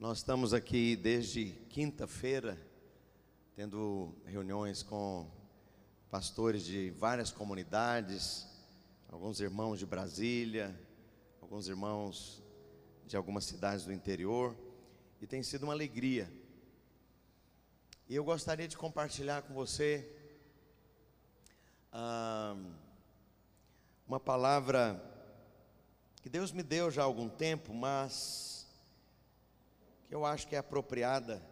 Nós estamos aqui desde quinta-feira, tendo reuniões com pastores de várias comunidades, alguns irmãos de Brasília, alguns irmãos de algumas cidades do interior, e tem sido uma alegria. E eu gostaria de compartilhar com você ah, uma palavra que Deus me deu já há algum tempo, mas que eu acho que é apropriada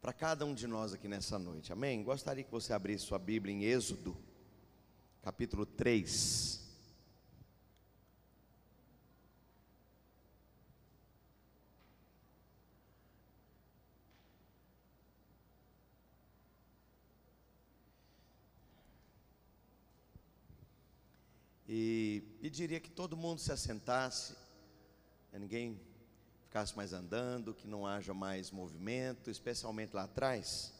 para cada um de nós aqui nessa noite. Amém? Gostaria que você abrisse sua Bíblia em Êxodo, capítulo 3. E pediria que todo mundo se assentasse, né, ninguém ficasse mais andando, que não haja mais movimento, especialmente lá atrás,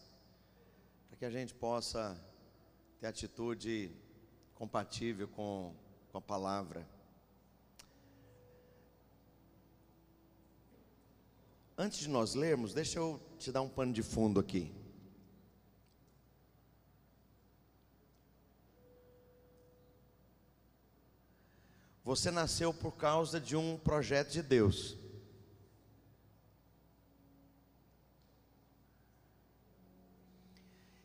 para que a gente possa ter atitude compatível com, com a palavra. Antes de nós lermos, deixa eu te dar um pano de fundo aqui. Você nasceu por causa de um projeto de Deus.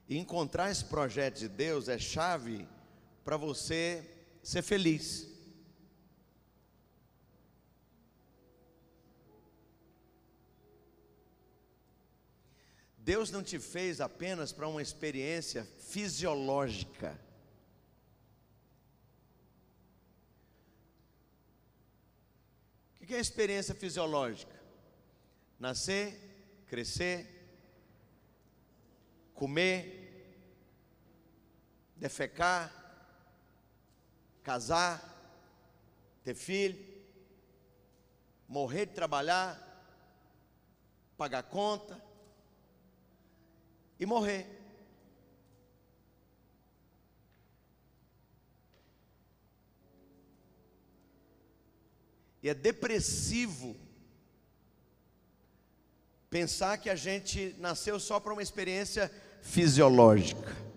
E encontrar esse projeto de Deus é chave para você ser feliz. Deus não te fez apenas para uma experiência fisiológica. O que é experiência fisiológica? Nascer, crescer, comer, defecar, casar, ter filho, morrer de trabalhar, pagar conta e morrer. E é depressivo pensar que a gente nasceu só para uma experiência fisiológica.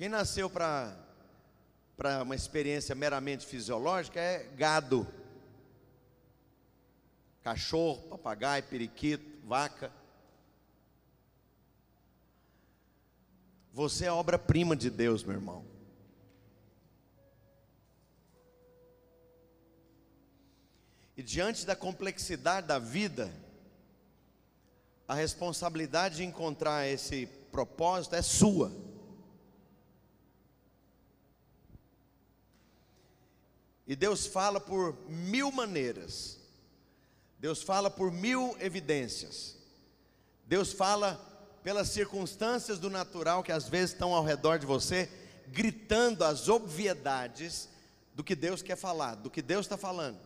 Quem nasceu para uma experiência meramente fisiológica é gado, cachorro, papagaio, periquito, vaca. Você é obra-prima de Deus, meu irmão. E diante da complexidade da vida, a responsabilidade de encontrar esse propósito é sua. E Deus fala por mil maneiras. Deus fala por mil evidências. Deus fala pelas circunstâncias do natural que às vezes estão ao redor de você, gritando as obviedades do que Deus quer falar, do que Deus está falando.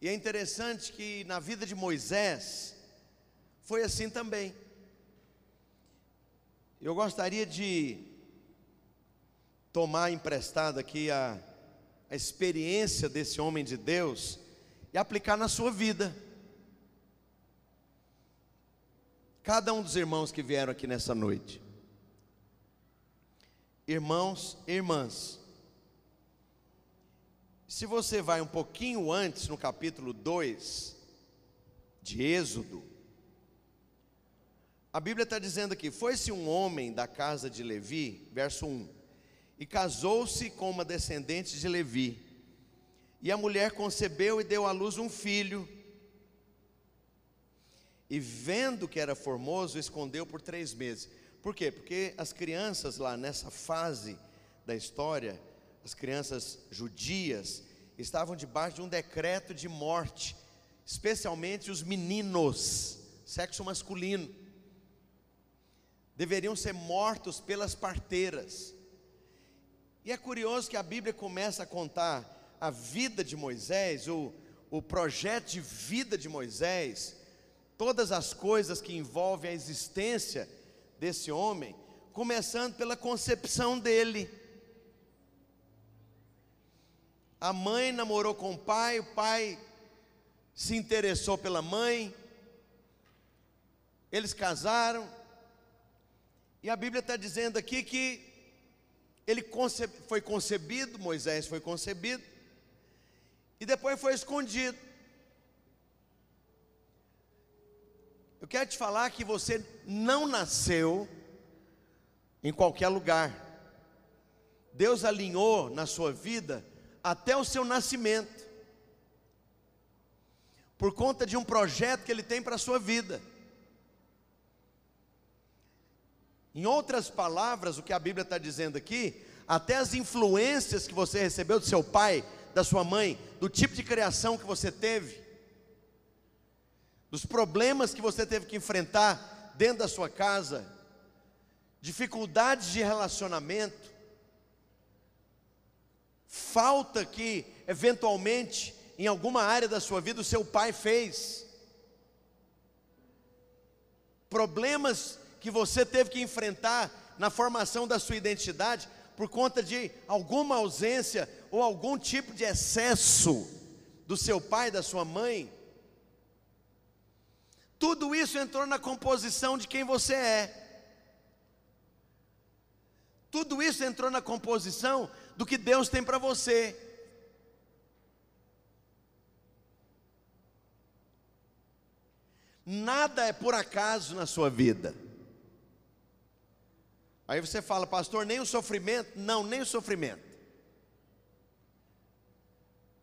E é interessante que na vida de Moisés foi assim também. Eu gostaria de tomar emprestado aqui a, a experiência desse homem de Deus e aplicar na sua vida. Cada um dos irmãos que vieram aqui nessa noite, irmãos e irmãs, se você vai um pouquinho antes, no capítulo 2 de Êxodo, a Bíblia está dizendo aqui: foi-se um homem da casa de Levi, verso 1, e casou-se com uma descendente de Levi. E a mulher concebeu e deu à luz um filho. E vendo que era formoso, escondeu por três meses. Por quê? Porque as crianças lá nessa fase da história, as crianças judias, estavam debaixo de um decreto de morte, especialmente os meninos, sexo masculino deveriam ser mortos pelas parteiras. E é curioso que a Bíblia começa a contar a vida de Moisés, o, o projeto de vida de Moisés, todas as coisas que envolvem a existência desse homem, começando pela concepção dele. A mãe namorou com o pai, o pai se interessou pela mãe, eles casaram, e a Bíblia está dizendo aqui que ele foi concebido, Moisés foi concebido, e depois foi escondido. Eu quero te falar que você não nasceu em qualquer lugar. Deus alinhou na sua vida até o seu nascimento, por conta de um projeto que Ele tem para a sua vida. Em outras palavras, o que a Bíblia está dizendo aqui, até as influências que você recebeu do seu pai, da sua mãe, do tipo de criação que você teve, dos problemas que você teve que enfrentar dentro da sua casa, dificuldades de relacionamento, falta que eventualmente em alguma área da sua vida o seu pai fez, problemas que você teve que enfrentar na formação da sua identidade por conta de alguma ausência ou algum tipo de excesso do seu pai, da sua mãe. Tudo isso entrou na composição de quem você é. Tudo isso entrou na composição do que Deus tem para você. Nada é por acaso na sua vida. Aí você fala, pastor, nem o sofrimento? Não, nem o sofrimento.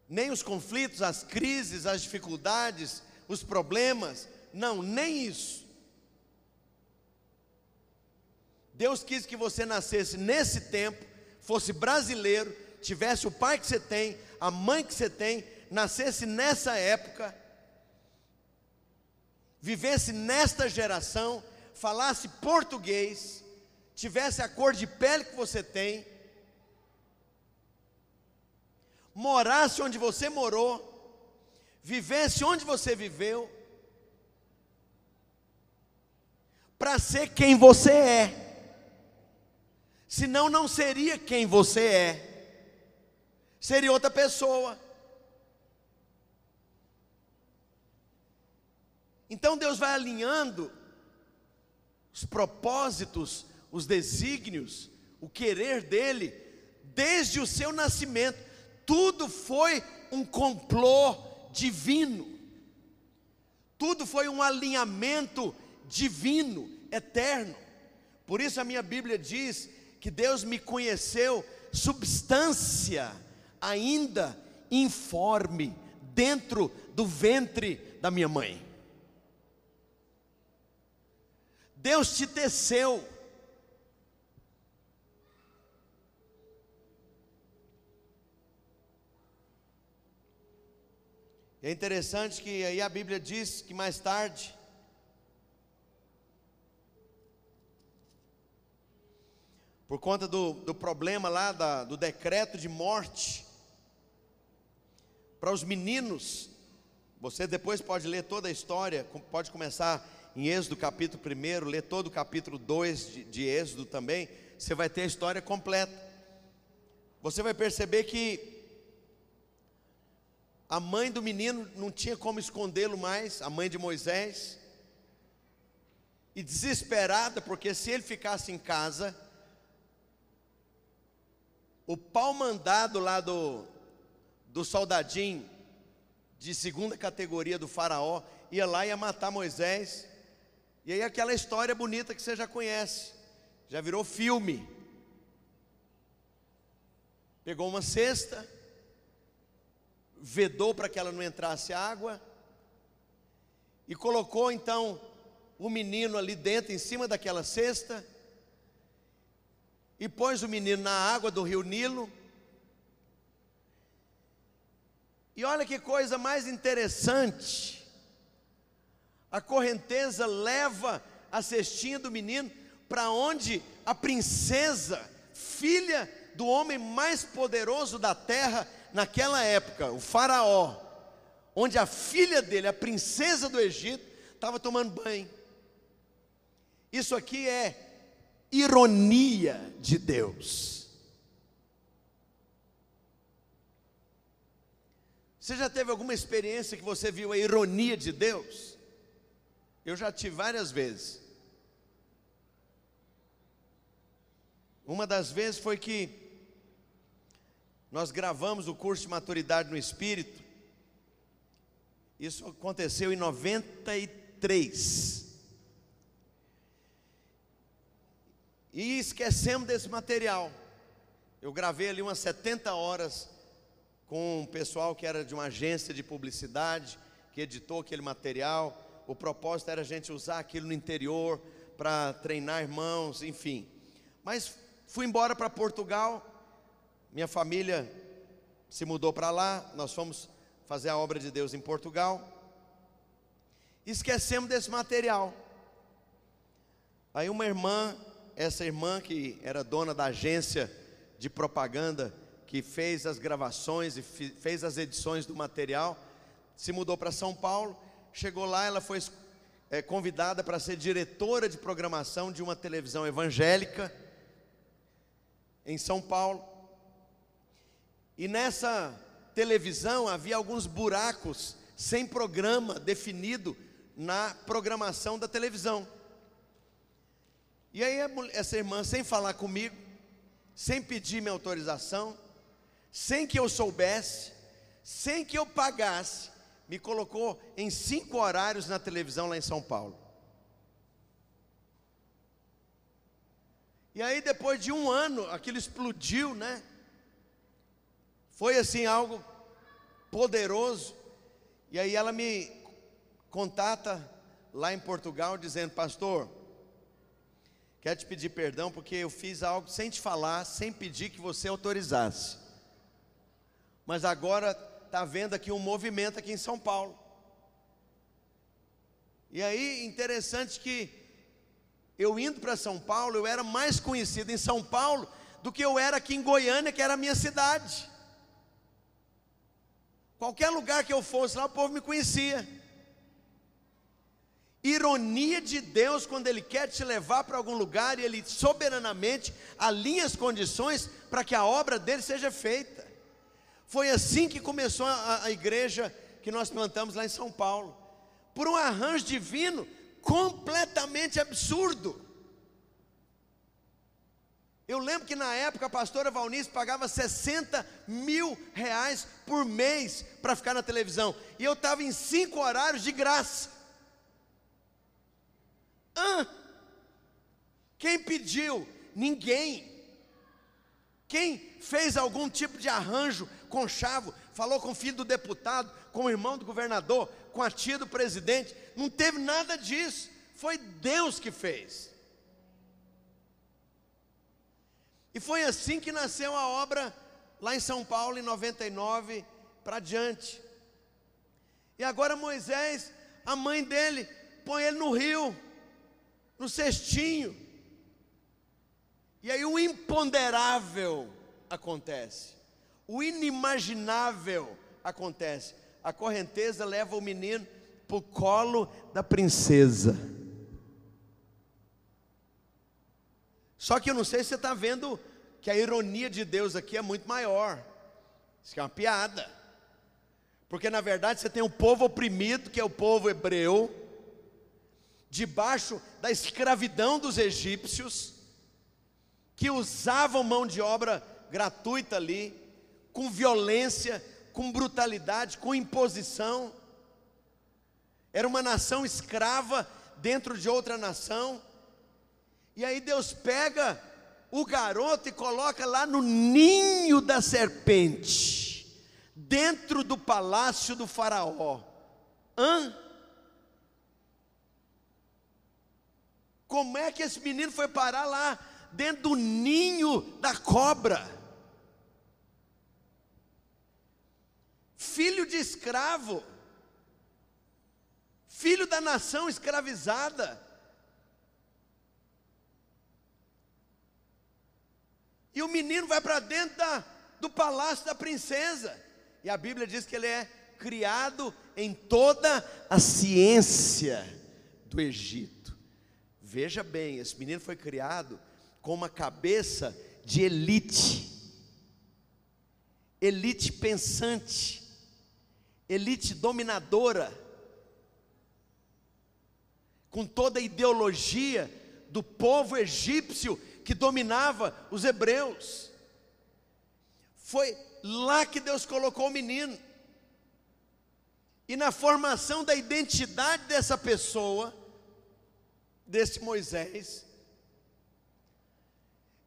Nem os conflitos, as crises, as dificuldades, os problemas, não, nem isso. Deus quis que você nascesse nesse tempo, fosse brasileiro, tivesse o pai que você tem, a mãe que você tem, nascesse nessa época, vivesse nesta geração, falasse português, tivesse a cor de pele que você tem, morasse onde você morou, vivesse onde você viveu, para ser quem você é. Senão não seria quem você é. Seria outra pessoa. Então Deus vai alinhando os propósitos, os desígnios, o querer dele, desde o seu nascimento. Tudo foi um complô divino. Tudo foi um alinhamento divino, eterno. Por isso a minha Bíblia diz que Deus me conheceu substância ainda informe dentro do ventre da minha mãe. Deus te teceu. É interessante que aí a Bíblia diz que mais tarde por conta do, do problema lá da, do decreto de morte para os meninos. Você depois pode ler toda a história, pode começar em Êxodo capítulo 1, ler todo o capítulo 2 de, de Êxodo também, você vai ter a história completa. Você vai perceber que a mãe do menino não tinha como escondê-lo mais, a mãe de Moisés, e desesperada, porque se ele ficasse em casa, o pau mandado lá do, do soldadinho de segunda categoria do faraó ia lá e ia matar Moisés. E aí aquela história bonita que você já conhece, já virou filme. Pegou uma cesta, vedou para que ela não entrasse água e colocou então o menino ali dentro, em cima daquela cesta e pôs o menino na água do rio Nilo. E olha que coisa mais interessante. A correnteza leva a cestinha do menino para onde a princesa, filha do homem mais poderoso da terra naquela época, o Faraó, onde a filha dele, a princesa do Egito, estava tomando banho. Isso aqui é ironia de Deus. Você já teve alguma experiência que você viu a ironia de Deus? Eu já tive várias vezes. Uma das vezes foi que nós gravamos o curso de maturidade no Espírito. Isso aconteceu em 93. E esquecemos desse material. Eu gravei ali umas 70 horas com um pessoal que era de uma agência de publicidade, que editou aquele material. O propósito era a gente usar aquilo no interior para treinar irmãos, enfim. Mas fui embora para Portugal, minha família se mudou para lá, nós fomos fazer a obra de Deus em Portugal. Esquecemos desse material. Aí uma irmã essa irmã que era dona da agência de propaganda, que fez as gravações e fez as edições do material, se mudou para São Paulo. Chegou lá, ela foi é, convidada para ser diretora de programação de uma televisão evangélica em São Paulo. E nessa televisão havia alguns buracos sem programa definido na programação da televisão. E aí essa irmã, sem falar comigo, sem pedir minha autorização, sem que eu soubesse, sem que eu pagasse, me colocou em cinco horários na televisão lá em São Paulo. E aí depois de um ano, aquilo explodiu, né? Foi assim algo poderoso. E aí ela me contata lá em Portugal dizendo, pastor, Quero te pedir perdão porque eu fiz algo sem te falar, sem pedir que você autorizasse. Mas agora está vendo aqui um movimento aqui em São Paulo. E aí, interessante que eu indo para São Paulo, eu era mais conhecido em São Paulo do que eu era aqui em Goiânia, que era a minha cidade. Qualquer lugar que eu fosse lá, o povo me conhecia ironia de Deus quando Ele quer te levar para algum lugar e Ele soberanamente alinha as condições para que a obra dele seja feita. Foi assim que começou a, a igreja que nós plantamos lá em São Paulo, por um arranjo divino completamente absurdo. Eu lembro que na época a pastora Valnice pagava 60 mil reais por mês para ficar na televisão. E eu estava em cinco horários de graça. Quem pediu? Ninguém. Quem fez algum tipo de arranjo com chavo, falou com o filho do deputado, com o irmão do governador, com a tia do presidente, não teve nada disso. Foi Deus que fez. E foi assim que nasceu a obra lá em São Paulo em 99 para diante. E agora Moisés, a mãe dele, põe ele no rio no cestinho. E aí o imponderável acontece, o inimaginável acontece. A correnteza leva o menino para o colo da princesa. Só que eu não sei se você está vendo que a ironia de Deus aqui é muito maior. Isso é uma piada. Porque na verdade você tem o povo oprimido, que é o povo hebreu, debaixo da escravidão dos egípcios, que usavam mão de obra gratuita ali, com violência, com brutalidade, com imposição. Era uma nação escrava dentro de outra nação. E aí Deus pega o garoto e coloca lá no ninho da serpente, dentro do palácio do Faraó. Hã? Como é que esse menino foi parar lá dentro do ninho da cobra? Filho de escravo, filho da nação escravizada. E o menino vai para dentro da, do palácio da princesa. E a Bíblia diz que ele é criado em toda a ciência do Egito. Veja bem, esse menino foi criado com uma cabeça de elite, elite pensante, elite dominadora, com toda a ideologia do povo egípcio que dominava os hebreus. Foi lá que Deus colocou o menino. E na formação da identidade dessa pessoa, desse Moisés,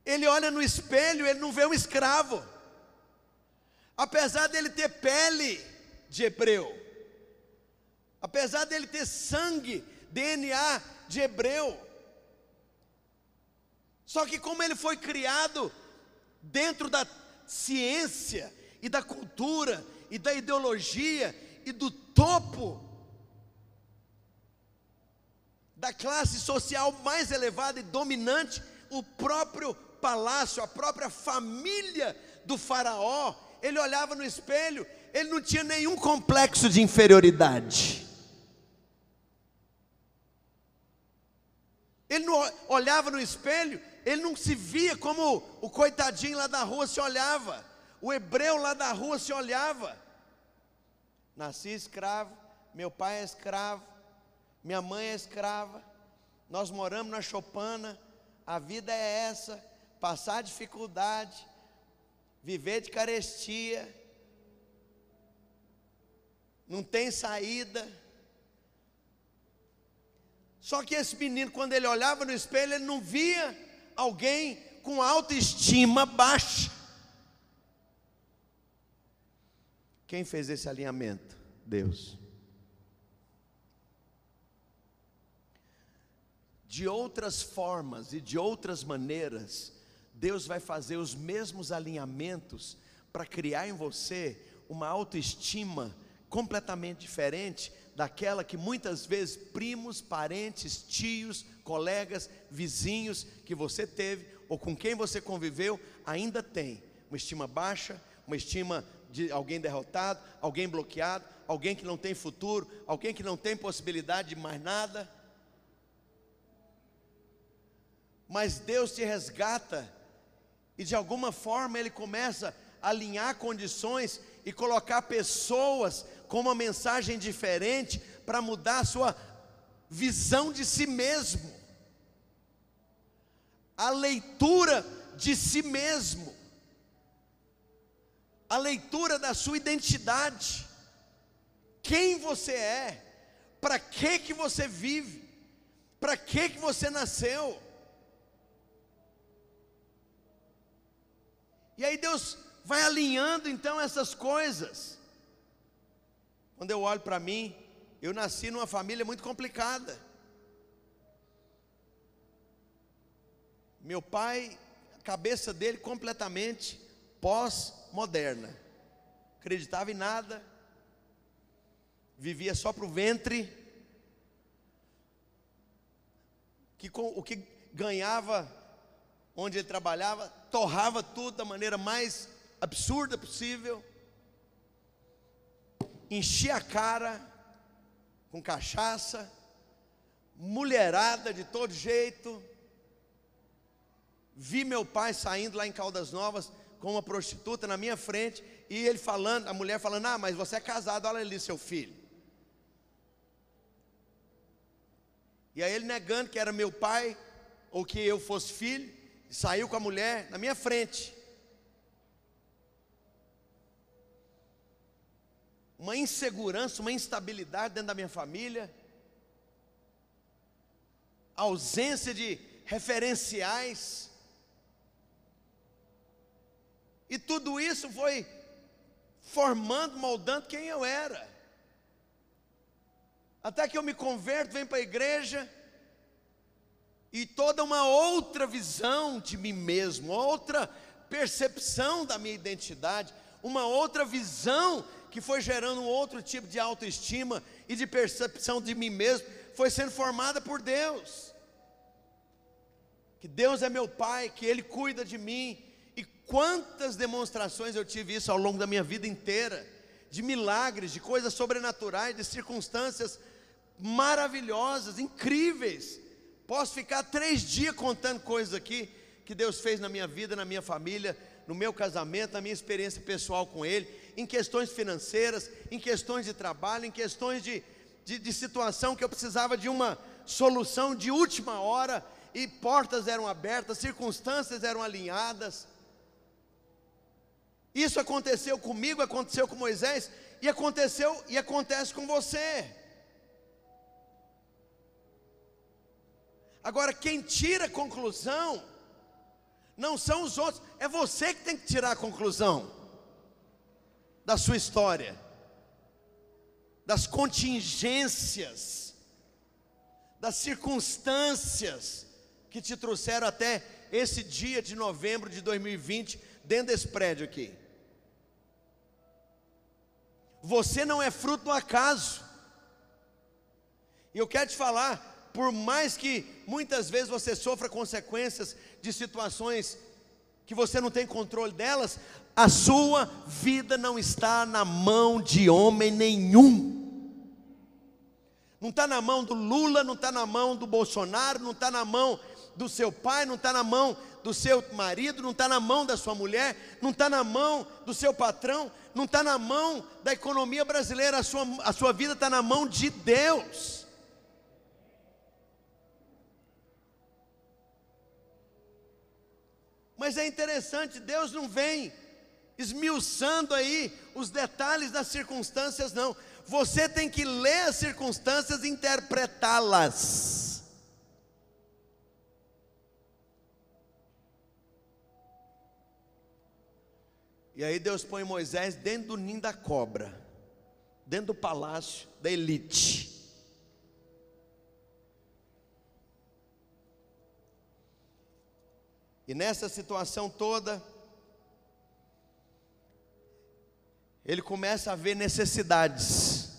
ele olha no espelho, ele não vê um escravo. Apesar dele ter pele de hebreu, apesar dele ter sangue, DNA de hebreu. Só que como ele foi criado dentro da ciência e da cultura e da ideologia e do topo da classe social mais elevada e dominante, o próprio palácio, a própria família do Faraó, ele olhava no espelho, ele não tinha nenhum complexo de inferioridade. Ele não olhava no espelho, ele não se via como o coitadinho lá da rua se olhava, o hebreu lá da rua se olhava. Nasci escravo, meu pai é escravo, minha mãe é escrava, nós moramos na Chopana, a vida é essa: passar dificuldade, viver de carestia, não tem saída. Só que esse menino, quando ele olhava no espelho, ele não via alguém com autoestima baixa. Quem fez esse alinhamento? Deus. De outras formas e de outras maneiras, Deus vai fazer os mesmos alinhamentos para criar em você uma autoestima completamente diferente daquela que muitas vezes primos, parentes, tios, colegas, vizinhos que você teve ou com quem você conviveu ainda tem. Uma estima baixa, uma estima de alguém derrotado, alguém bloqueado, alguém que não tem futuro, alguém que não tem possibilidade de mais nada. Mas Deus te resgata e de alguma forma Ele começa a alinhar condições e colocar pessoas com uma mensagem diferente para mudar a sua visão de si mesmo, a leitura de si mesmo a leitura da sua identidade. Quem você é? Para que que você vive? Para que que você nasceu? E aí Deus vai alinhando então essas coisas. Quando eu olho para mim, eu nasci numa família muito complicada. Meu pai, a cabeça dele completamente pós-moderna. Acreditava em nada, vivia só para o ventre, que com, o que ganhava onde ele trabalhava, torrava tudo da maneira mais absurda possível, enchia a cara com cachaça, mulherada de todo jeito. Vi meu pai saindo lá em Caldas Novas, com uma prostituta na minha frente, e ele falando, a mulher falando: Ah, mas você é casado, olha ali seu filho. E aí ele negando que era meu pai, ou que eu fosse filho, saiu com a mulher na minha frente. Uma insegurança, uma instabilidade dentro da minha família, ausência de referenciais. E tudo isso foi formando, moldando quem eu era. Até que eu me converto, venho para a igreja, e toda uma outra visão de mim mesmo, outra percepção da minha identidade, uma outra visão que foi gerando um outro tipo de autoestima e de percepção de mim mesmo, foi sendo formada por Deus. Que Deus é meu Pai, que Ele cuida de mim, Quantas demonstrações eu tive isso ao longo da minha vida inteira, de milagres, de coisas sobrenaturais, de circunstâncias maravilhosas, incríveis. Posso ficar três dias contando coisas aqui, que Deus fez na minha vida, na minha família, no meu casamento, na minha experiência pessoal com Ele, em questões financeiras, em questões de trabalho, em questões de, de, de situação que eu precisava de uma solução de última hora e portas eram abertas, circunstâncias eram alinhadas. Isso aconteceu comigo, aconteceu com Moisés e aconteceu e acontece com você. Agora, quem tira a conclusão não são os outros, é você que tem que tirar a conclusão da sua história, das contingências, das circunstâncias que te trouxeram até esse dia de novembro de 2020, dentro desse prédio aqui. Você não é fruto do acaso. E eu quero te falar, por mais que muitas vezes você sofra consequências de situações que você não tem controle delas, a sua vida não está na mão de homem nenhum. Não está na mão do Lula, não está na mão do Bolsonaro, não está na mão do seu pai, não está na mão do seu marido, não está na mão da sua mulher, não está na mão do seu patrão, não está na mão da economia brasileira, a sua, a sua vida está na mão de Deus. Mas é interessante, Deus não vem esmiuçando aí os detalhes das circunstâncias, não. Você tem que ler as circunstâncias e interpretá-las. E aí Deus põe Moisés dentro do ninho da cobra, dentro do palácio da elite. E nessa situação toda, ele começa a ver necessidades.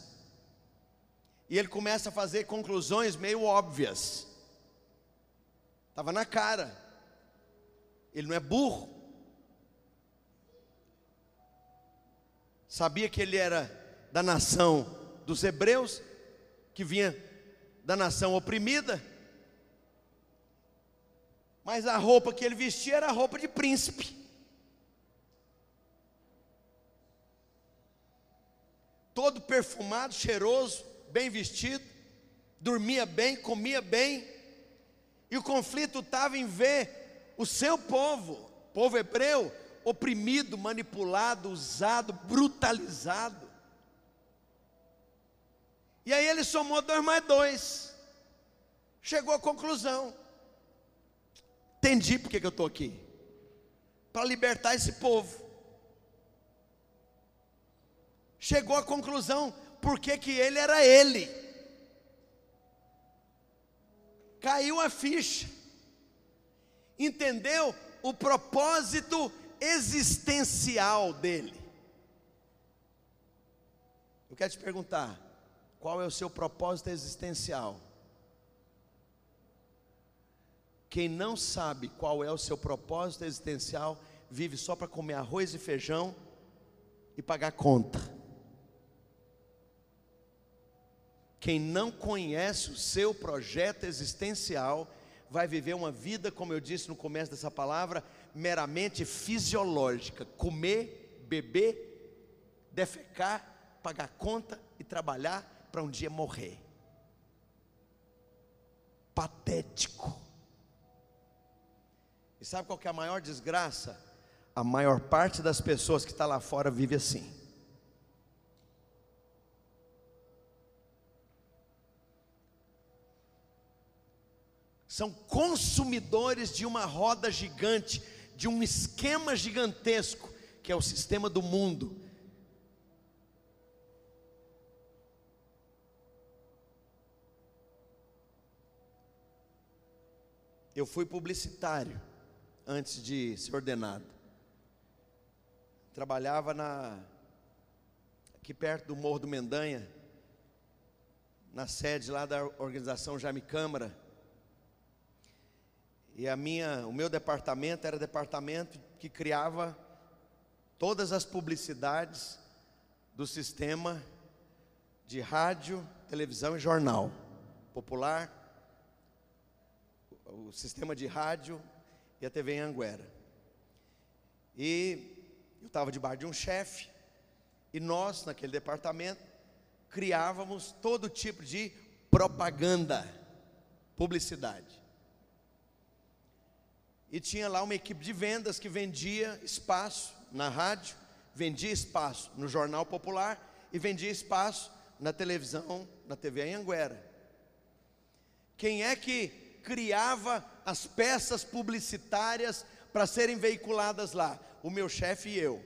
E ele começa a fazer conclusões meio óbvias. Estava na cara. Ele não é burro. Sabia que ele era da nação dos hebreus, que vinha da nação oprimida. Mas a roupa que ele vestia era roupa de príncipe. Todo perfumado, cheiroso, bem vestido, dormia bem, comia bem. E o conflito estava em ver o seu povo, povo hebreu, oprimido, manipulado, usado, brutalizado. E aí ele somou dois mais dois. Chegou à conclusão: Entendi porque que eu estou aqui. Para libertar esse povo. Chegou à conclusão porque que ele era ele. Caiu a ficha. Entendeu o propósito existencial dele. Eu quero te perguntar, qual é o seu propósito existencial? Quem não sabe qual é o seu propósito existencial, vive só para comer arroz e feijão e pagar conta. Quem não conhece o seu projeto existencial, vai viver uma vida, como eu disse no começo dessa palavra, meramente fisiológica: comer, beber, defecar, pagar conta e trabalhar para um dia morrer. Patético. E sabe qual é a maior desgraça? A maior parte das pessoas que está lá fora vive assim. São consumidores de uma roda gigante, de um esquema gigantesco, que é o sistema do mundo. Eu fui publicitário antes de ser ordenado. Trabalhava na aqui perto do Morro do Mendanha, na sede lá da organização Jaime Câmara. E a minha, o meu departamento era departamento que criava todas as publicidades do sistema de rádio, televisão e jornal popular, o sistema de rádio, e a TV Anguera. E eu estava debaixo de um chefe, e nós, naquele departamento, criávamos todo tipo de propaganda, publicidade. E tinha lá uma equipe de vendas que vendia espaço na rádio, vendia espaço no jornal popular e vendia espaço na televisão, na TV Anguera. Quem é que criava as peças publicitárias para serem veiculadas lá? O meu chefe e eu.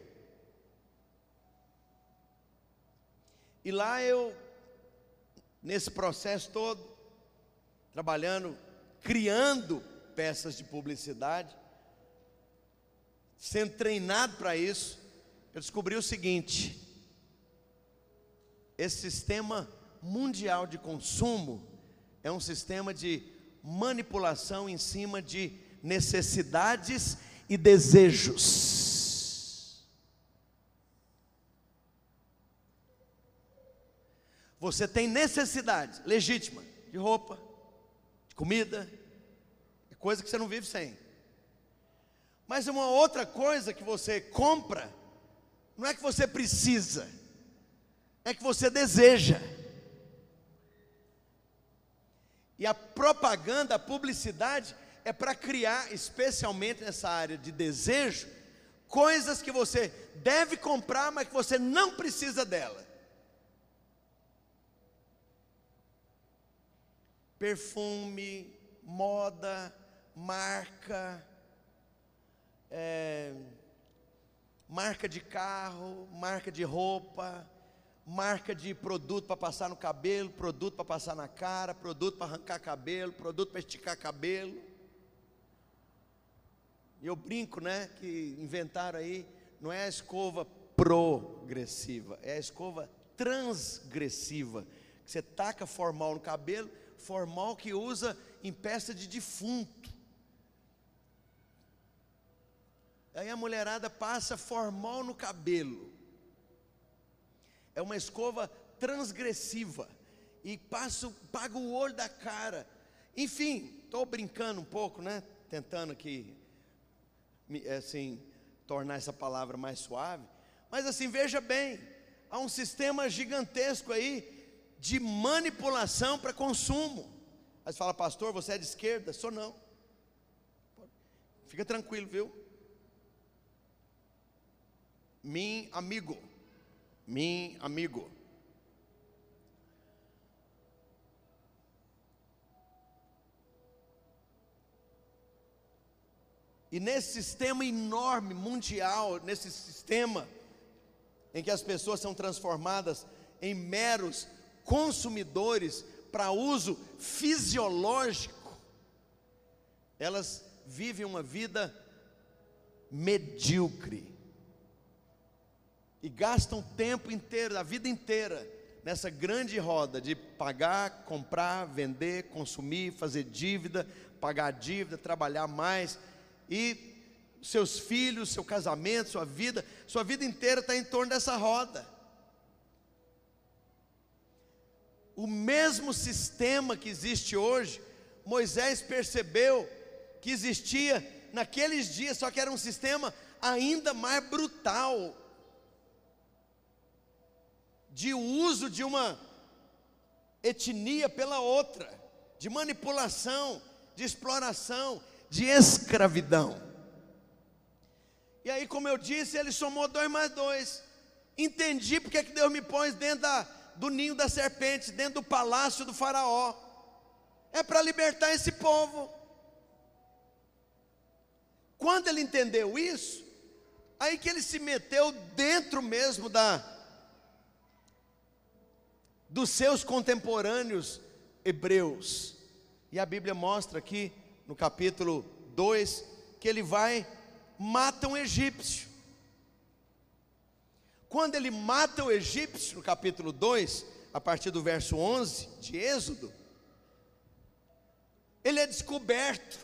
E lá eu, nesse processo todo, trabalhando, criando peças de publicidade, sendo treinado para isso, eu descobri o seguinte: esse sistema mundial de consumo é um sistema de manipulação em cima de necessidades e desejos. Você tem necessidade legítima de roupa, de comida, coisa que você não vive sem. Mas uma outra coisa que você compra, não é que você precisa, é que você deseja. E a propaganda, a publicidade é para criar, especialmente nessa área de desejo, coisas que você deve comprar, mas que você não precisa dela. Perfume, moda, marca, é, marca de carro, marca de roupa, marca de produto para passar no cabelo, produto para passar na cara, produto para arrancar cabelo, produto para esticar cabelo. E eu brinco, né, que inventaram aí, não é a escova progressiva, é a escova transgressiva, que você taca formal no cabelo, formal que usa em peça de defunto. Aí a mulherada passa formal no cabelo é uma escova transgressiva e passo, paga o olho da cara. Enfim, estou brincando um pouco, né? Tentando aqui, assim, tornar essa palavra mais suave. Mas assim, veja bem, há um sistema gigantesco aí de manipulação para consumo. Aí você fala, pastor, você é de esquerda? Sou não. Fica tranquilo, viu? Mim amigo meu amigo. E nesse sistema enorme, mundial, nesse sistema em que as pessoas são transformadas em meros consumidores para uso fisiológico, elas vivem uma vida medíocre e gastam tempo inteiro, a vida inteira, nessa grande roda de pagar, comprar, vender, consumir, fazer dívida, pagar dívida, trabalhar mais e seus filhos, seu casamento, sua vida, sua vida inteira está em torno dessa roda. O mesmo sistema que existe hoje, Moisés percebeu que existia naqueles dias, só que era um sistema ainda mais brutal, de uso de uma etnia pela outra, de manipulação, de exploração, de escravidão. E aí, como eu disse, ele somou dois mais dois. Entendi porque é que Deus me pôs dentro da, do ninho da serpente, dentro do palácio do faraó. É para libertar esse povo. Quando ele entendeu isso, aí que ele se meteu dentro mesmo da, dos seus contemporâneos hebreus. E a Bíblia mostra aqui no capítulo 2 que ele vai mata um egípcio. Quando ele mata o egípcio, no capítulo 2, a partir do verso 11 de Êxodo, ele é descoberto.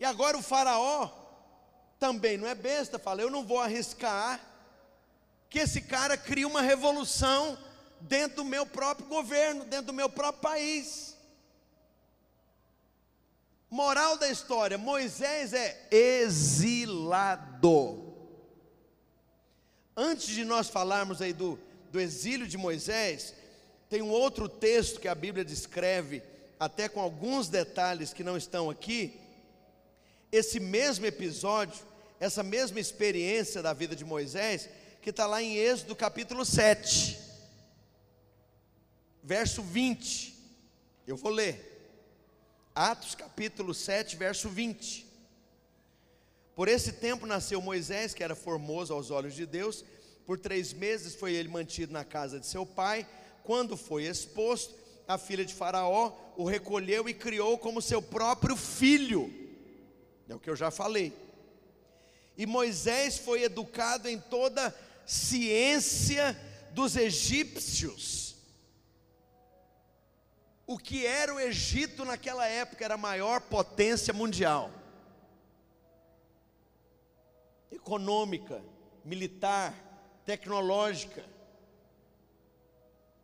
E agora o Faraó também não é besta, fala: Eu não vou arriscar que esse cara crie uma revolução dentro do meu próprio governo, dentro do meu próprio país. Moral da história: Moisés é exilado. Antes de nós falarmos aí do, do exílio de Moisés, tem um outro texto que a Bíblia descreve, até com alguns detalhes que não estão aqui. Esse mesmo episódio, essa mesma experiência da vida de Moisés, que está lá em Êxodo capítulo 7, verso 20. Eu vou ler. Atos capítulo 7, verso 20. Por esse tempo nasceu Moisés, que era formoso aos olhos de Deus. Por três meses foi ele mantido na casa de seu pai. Quando foi exposto, a filha de Faraó o recolheu e criou como seu próprio filho. É o que eu já falei. E Moisés foi educado em toda ciência dos egípcios. O que era o Egito naquela época era a maior potência mundial econômica, militar, tecnológica.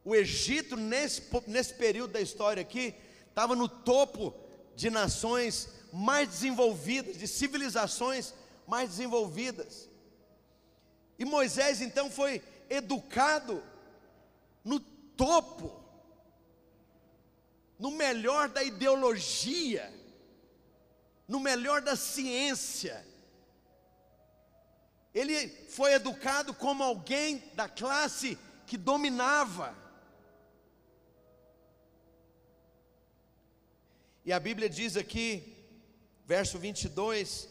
O Egito, nesse, nesse período da história aqui, estava no topo de nações mais desenvolvidas, de civilizações mais desenvolvidas. E Moisés então foi educado no topo, no melhor da ideologia, no melhor da ciência, ele foi educado como alguém da classe que dominava. E a Bíblia diz aqui, verso 22,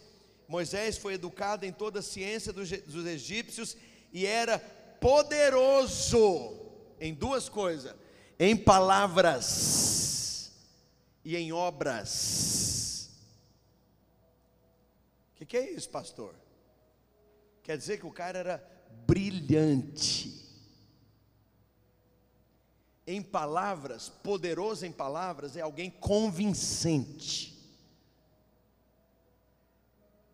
Moisés foi educado em toda a ciência dos, dos egípcios e era poderoso em duas coisas: em palavras e em obras. O que, que é isso, pastor? Quer dizer que o cara era brilhante. Em palavras, poderoso em palavras, é alguém convincente.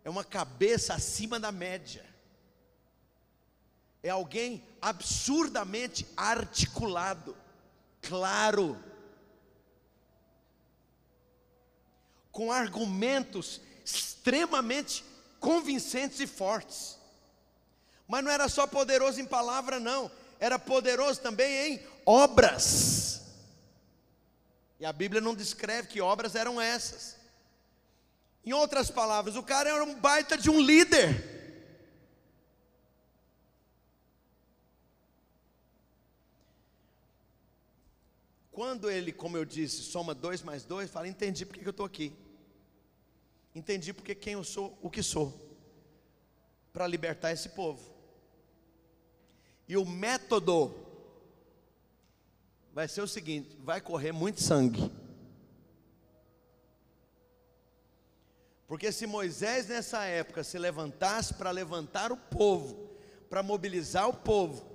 É uma cabeça acima da média. É alguém absurdamente articulado, claro, com argumentos extremamente convincentes e fortes. Mas não era só poderoso em palavra, não, era poderoso também em obras. E a Bíblia não descreve que obras eram essas. Em outras palavras, o cara era um baita de um líder. Quando ele, como eu disse, soma dois mais dois, fala: entendi porque que eu estou aqui. Entendi porque quem eu sou, o que sou. Para libertar esse povo. E o método vai ser o seguinte: vai correr muito sangue. Porque se Moisés nessa época se levantasse para levantar o povo, para mobilizar o povo,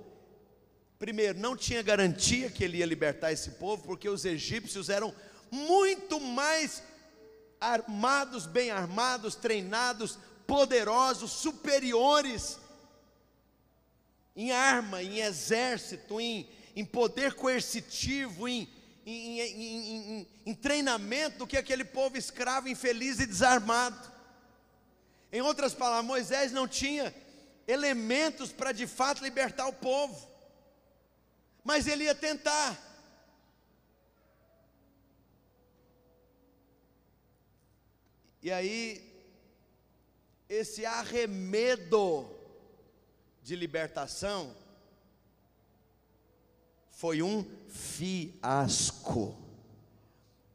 primeiro, não tinha garantia que ele ia libertar esse povo, porque os egípcios eram muito mais armados, bem armados, treinados, poderosos, superiores em arma, em exército, em, em poder coercitivo, em, em, em, em, treinamento do que aquele povo escravo, infeliz e desarmado. Em outras palavras, Moisés não tinha elementos para de fato libertar o povo, mas ele ia tentar. E aí, esse arremedo de libertação foi um fiasco.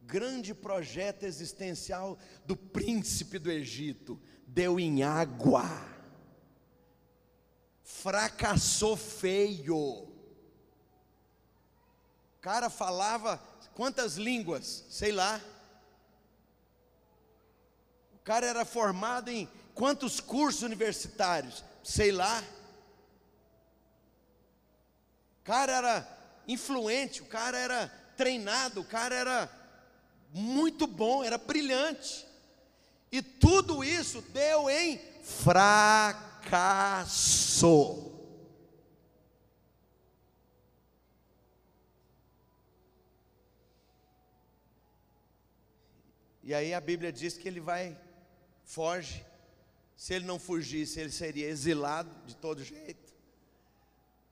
Grande projeto existencial do príncipe do Egito deu em água, fracassou feio. O cara falava quantas línguas? Sei lá. O cara era formado em quantos cursos universitários? Sei lá cara era influente, o cara era treinado, o cara era muito bom, era brilhante. E tudo isso deu em fracasso. E aí a Bíblia diz que ele vai, foge. Se ele não fugisse, ele seria exilado de todo jeito.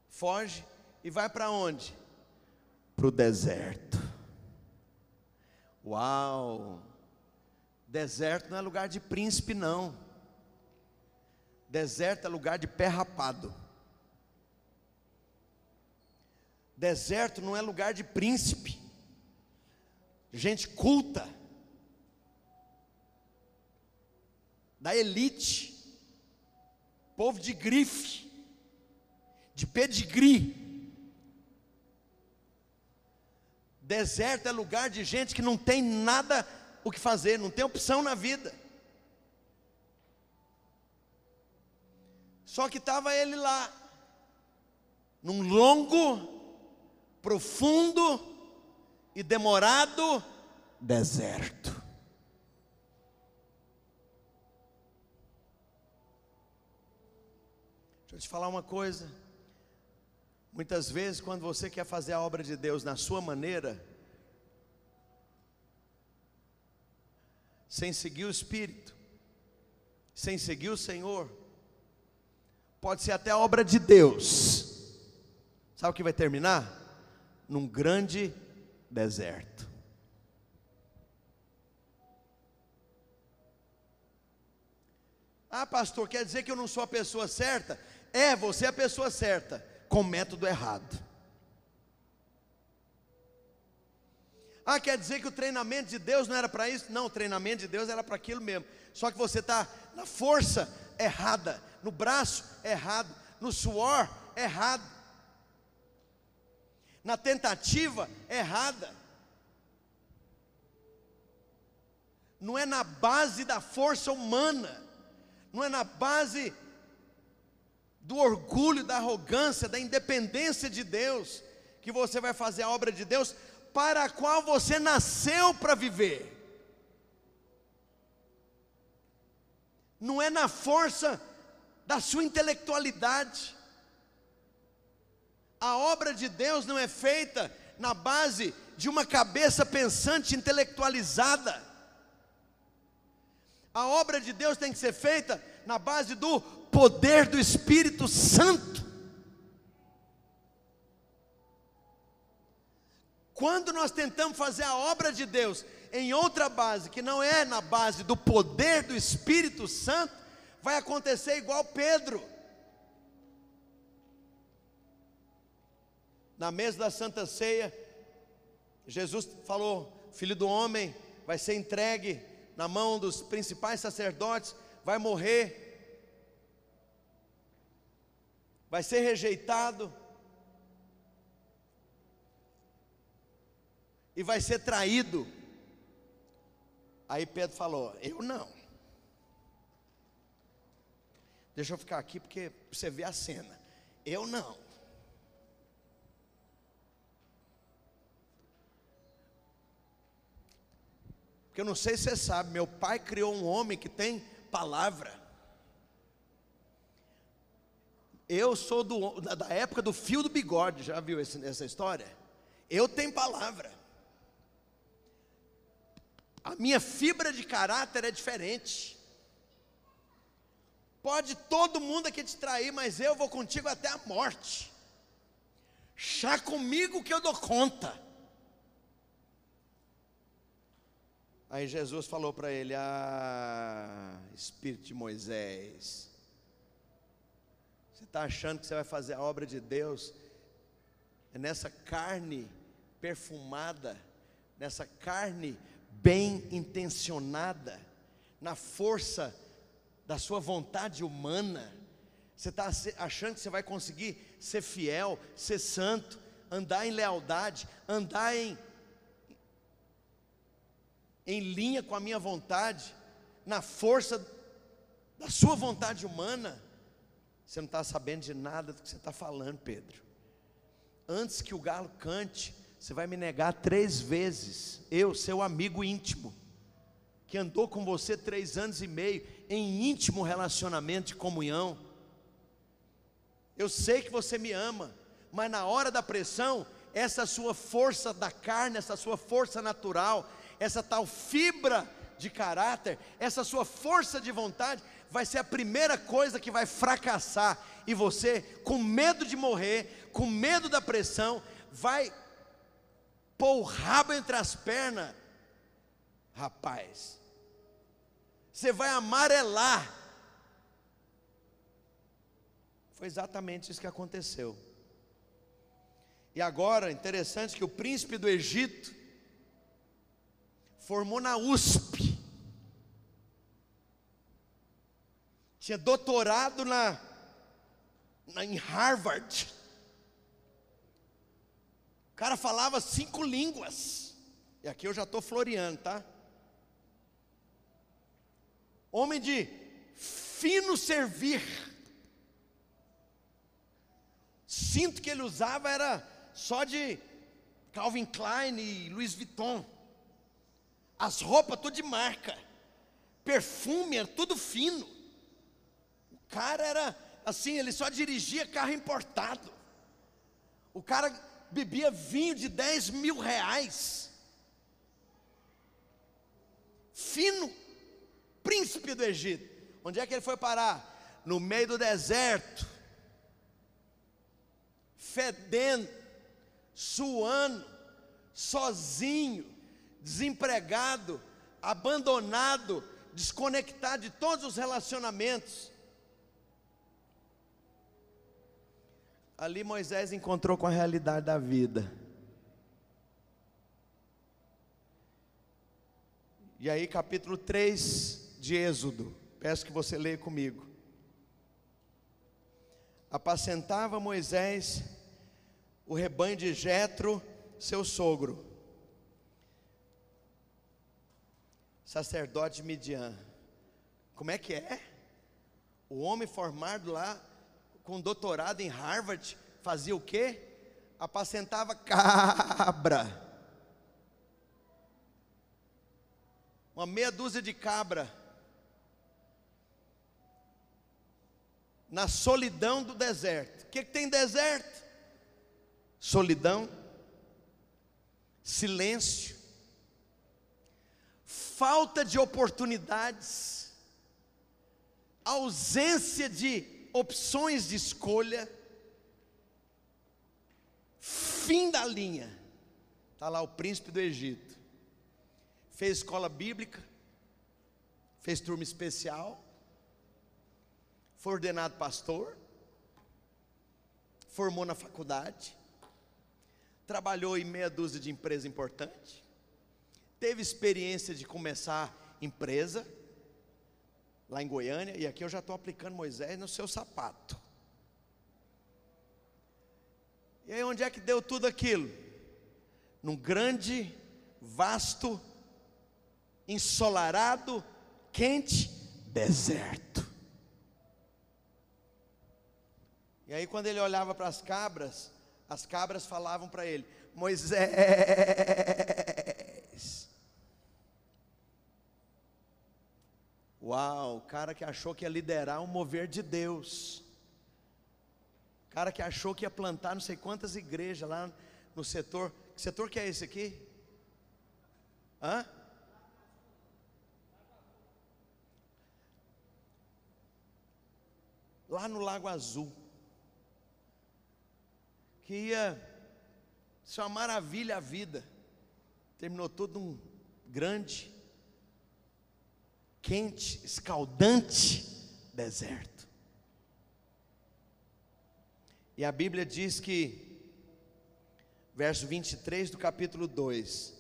Foge e vai para onde? Para o deserto. Uau! Deserto não é lugar de príncipe, não. Deserto é lugar de pé rapado. Deserto não é lugar de príncipe, gente culta, da elite, povo de grife, de pedigree. Deserto é lugar de gente que não tem nada o que fazer, não tem opção na vida. Só que estava ele lá, num longo, profundo e demorado deserto. Deixa eu te falar uma coisa. Muitas vezes, quando você quer fazer a obra de Deus na sua maneira, sem seguir o Espírito, sem seguir o Senhor, pode ser até obra de Deus. Sabe o que vai terminar? Num grande deserto. Ah, pastor, quer dizer que eu não sou a pessoa certa? É, você é a pessoa certa com método errado. Ah, quer dizer que o treinamento de Deus não era para isso? Não, o treinamento de Deus era para aquilo mesmo. Só que você está na força errada, no braço errado, no suor errado, na tentativa errada. Não é na base da força humana, não é na base do orgulho, da arrogância, da independência de Deus, que você vai fazer a obra de Deus para a qual você nasceu para viver. Não é na força da sua intelectualidade. A obra de Deus não é feita na base de uma cabeça pensante intelectualizada. A obra de Deus tem que ser feita na base do poder do Espírito Santo. Quando nós tentamos fazer a obra de Deus em outra base, que não é na base do poder do Espírito Santo, vai acontecer igual Pedro. Na mesa da Santa Ceia, Jesus falou: Filho do homem vai ser entregue na mão dos principais sacerdotes, vai morrer, vai ser rejeitado e vai ser traído. Aí Pedro falou: Eu não. Deixa eu ficar aqui porque você vê a cena. Eu não. Porque eu não sei se você sabe, meu pai criou um homem que tem palavra. Eu sou do, da época do fio do bigode, já viu esse, essa história? Eu tenho palavra. A minha fibra de caráter é diferente. Pode todo mundo aqui te trair, mas eu vou contigo até a morte. Chá comigo que eu dou conta. Aí Jesus falou para ele: Ah, Espírito de Moisés, você está achando que você vai fazer a obra de Deus é nessa carne perfumada, nessa carne bem intencionada, na força da sua vontade humana. Você está achando que você vai conseguir ser fiel, ser santo, andar em lealdade, andar em, em linha com a minha vontade, na força da sua vontade humana? Você não está sabendo de nada do que você está falando, Pedro. Antes que o galo cante, você vai me negar três vezes. Eu, seu amigo íntimo, que andou com você três anos e meio em íntimo relacionamento de comunhão. Eu sei que você me ama, mas na hora da pressão, essa sua força da carne, essa sua força natural, essa tal fibra de caráter, essa sua força de vontade, vai ser a primeira coisa que vai fracassar. E você, com medo de morrer, com medo da pressão, vai pôr o rabo entre as pernas. Rapaz, você vai amarelar. Foi exatamente isso que aconteceu. E agora, interessante que o príncipe do Egito formou na USP. Tinha doutorado na, na em Harvard. O cara falava cinco línguas. E aqui eu já estou floreando, tá? Homem de fino servir. Cinto que ele usava era só de Calvin Klein e Louis Vuitton. As roupas tudo de marca. Perfume era tudo fino. Cara era assim, ele só dirigia carro importado. O cara bebia vinho de 10 mil reais. Fino, príncipe do Egito. Onde é que ele foi parar? No meio do deserto, fedendo, suando, sozinho, desempregado, abandonado, desconectado de todos os relacionamentos. Ali Moisés encontrou com a realidade da vida. E aí, capítulo 3 de Êxodo, peço que você leia comigo. Apacentava Moisés o rebanho de Jetro, seu sogro, sacerdote de Midian. Como é que é? O homem formado lá com doutorado em Harvard fazia o quê? Apacentava cabra. Uma meia dúzia de cabra. Na solidão do deserto. O que, que tem deserto? Solidão, silêncio, falta de oportunidades, ausência de opções de escolha, fim da linha. Está lá o príncipe do Egito. Fez escola bíblica, fez turma especial, foi ordenado pastor, formou na faculdade, trabalhou em meia dúzia de empresa importante, teve experiência de começar empresa, lá em Goiânia, e aqui eu já estou aplicando Moisés no seu sapato. E aí, onde é que deu tudo aquilo? Num grande, vasto, ensolarado, quente deserto. E aí, quando ele olhava para as cabras, as cabras falavam para ele: Moisés. Uau, o cara que achou que ia liderar um mover de Deus. O cara que achou que ia plantar não sei quantas igrejas lá no setor. Que setor que é esse aqui? Hã? Lá no Lago Azul que ia ser uma maravilha a vida. Terminou todo um grande, quente, escaldante deserto. E a Bíblia diz que, verso 23 do capítulo 2: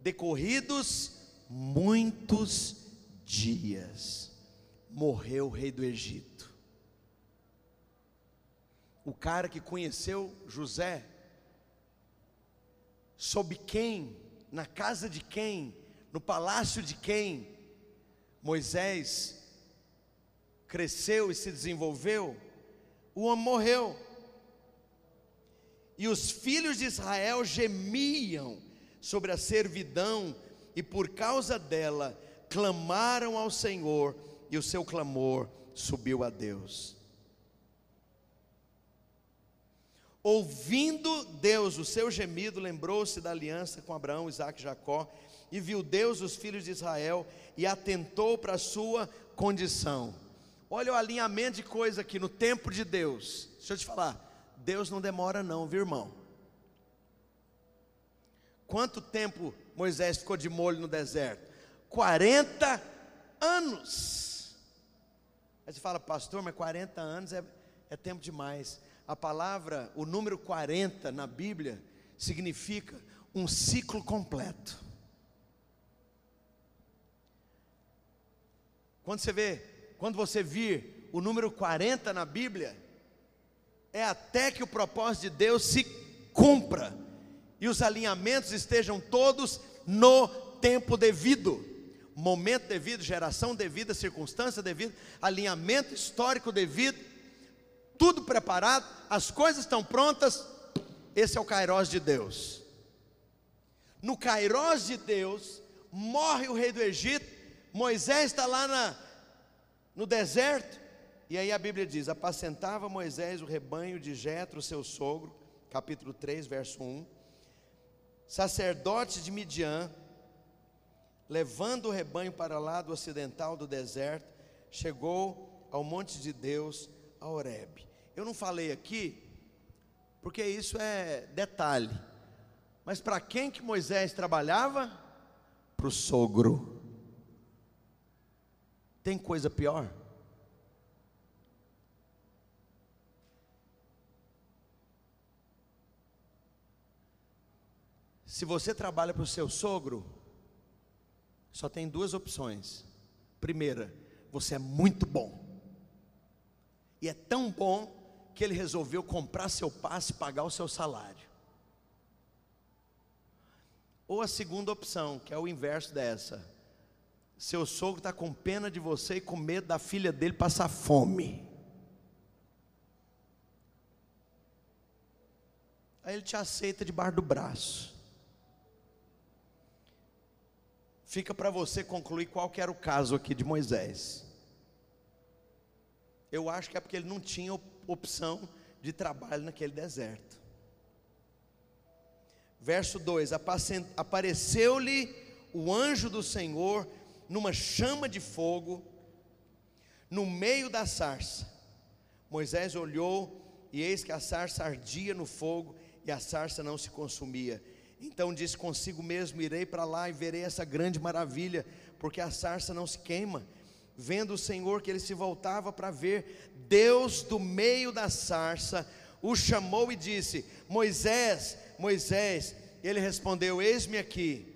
Decorridos muitos dias, morreu o rei do Egito o cara que conheceu José, sob quem, na casa de quem, no palácio de quem Moisés cresceu e se desenvolveu, o homem morreu. E os filhos de Israel gemiam sobre a servidão, e por causa dela clamaram ao Senhor, e o seu clamor subiu a Deus. Ouvindo Deus o seu gemido, lembrou-se da aliança com Abraão, Isaac e Jacó e viu Deus os filhos de Israel e atentou para a sua condição. Olha o alinhamento de coisa aqui no tempo de Deus. Deixa eu te falar, Deus não demora não, viu irmão? Quanto tempo Moisés ficou de molho no deserto? 40 anos. Aí você fala, pastor, mas 40 anos é, é tempo demais. A palavra, o número 40 na Bíblia, significa um ciclo completo. Quando você vê, quando você vir o número 40 na Bíblia, é até que o propósito de Deus se cumpra e os alinhamentos estejam todos no tempo devido, momento devido, geração devida, circunstância devida, alinhamento histórico devido, tudo preparado, as coisas estão prontas. Esse é o Kairós de Deus. No Kairós de Deus, morre o rei do Egito, Moisés está lá na, no deserto, e aí a Bíblia diz: apacentava Moisés o rebanho de Jetro, seu sogro, capítulo 3, verso 1. Sacerdote de Midian, levando o rebanho para lá do ocidental do deserto, chegou ao monte de Deus, a Horebe. Eu não falei aqui, porque isso é detalhe. Mas para quem que Moisés trabalhava? Para o sogro. Tem coisa pior? Se você trabalha para o seu sogro, só tem duas opções. Primeira, você é muito bom. E é tão bom que ele resolveu comprar seu passe e pagar o seu salário. Ou a segunda opção, que é o inverso dessa. Seu sogro está com pena de você e com medo da filha dele passar fome. Aí ele te aceita debaixo do braço. Fica para você concluir qual que era o caso aqui de Moisés. Eu acho que é porque ele não tinha opção de trabalho naquele deserto. Verso 2: Apareceu-lhe o anjo do Senhor numa chama de fogo, no meio da sarça. Moisés olhou, e eis que a sarça ardia no fogo, e a sarça não se consumia. Então disse consigo mesmo: Irei para lá e verei essa grande maravilha, porque a sarça não se queima. Vendo o Senhor que ele se voltava para ver, Deus do meio da sarça o chamou e disse: Moisés, Moisés. Ele respondeu: Eis-me aqui.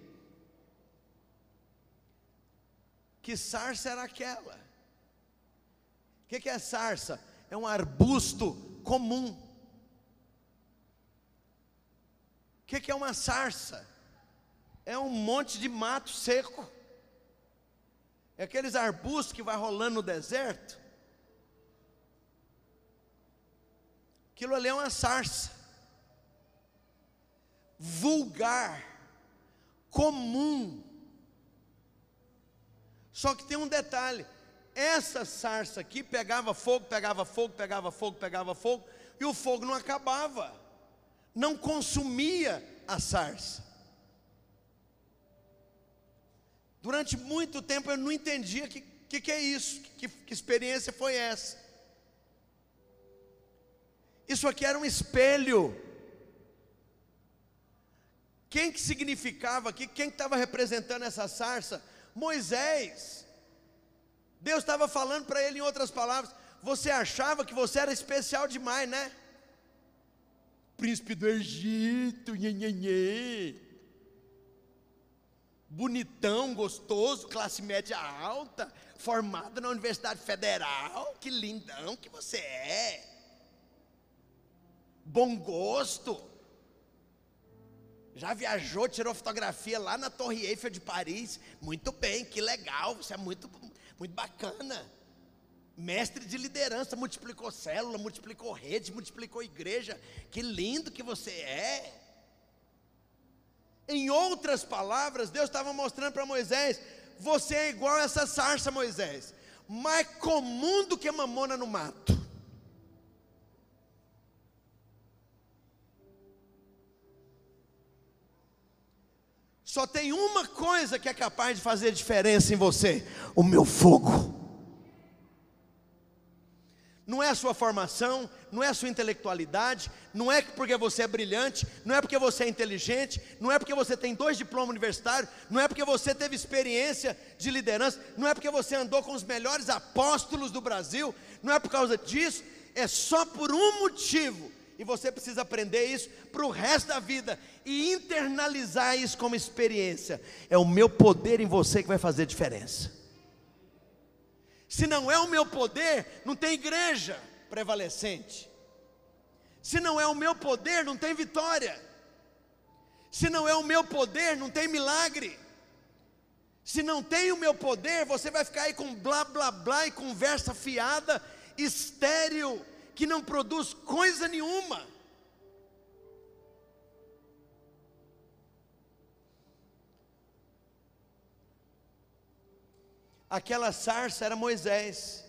Que sarça era aquela? O que, que é sarça? É um arbusto comum. O que, que é uma sarça? É um monte de mato seco. É aqueles arbustos que vai rolando no deserto. Aquilo ali é uma sarça. Vulgar, comum, só que tem um detalhe: essa sarça aqui pegava fogo, pegava fogo, pegava fogo, pegava fogo, e o fogo não acabava, não consumia a sarça. Durante muito tempo eu não entendia que, que, que, é isso, que, que experiência foi essa. Isso aqui era um espelho. Quem que significava aqui? Quem estava representando essa sarça? Moisés. Deus estava falando para ele em outras palavras: você achava que você era especial demais, né? Príncipe do Egito, nhê, nhê, nhê. bonitão, gostoso, classe média alta, formado na Universidade Federal, que lindão que você é, bom gosto. Já viajou, tirou fotografia lá na Torre Eiffel de Paris. Muito bem, que legal, você é muito, muito bacana. Mestre de liderança, multiplicou célula, multiplicou rede, multiplicou igreja. Que lindo que você é. Em outras palavras, Deus estava mostrando para Moisés: você é igual a essa sarça, Moisés, mais comum do que mamona no mato. Só tem uma coisa que é capaz de fazer diferença em você: o meu fogo. Não é a sua formação, não é a sua intelectualidade, não é porque você é brilhante, não é porque você é inteligente, não é porque você tem dois diplomas universitários, não é porque você teve experiência de liderança, não é porque você andou com os melhores apóstolos do Brasil, não é por causa disso, é só por um motivo. E você precisa aprender isso para o resto da vida e internalizar isso como experiência. É o meu poder em você que vai fazer diferença. Se não é o meu poder, não tem igreja prevalecente. Se não é o meu poder, não tem vitória. Se não é o meu poder, não tem milagre. Se não tem o meu poder, você vai ficar aí com blá blá blá e conversa fiada, estéril, que não produz coisa nenhuma. aquela sarça era Moisés.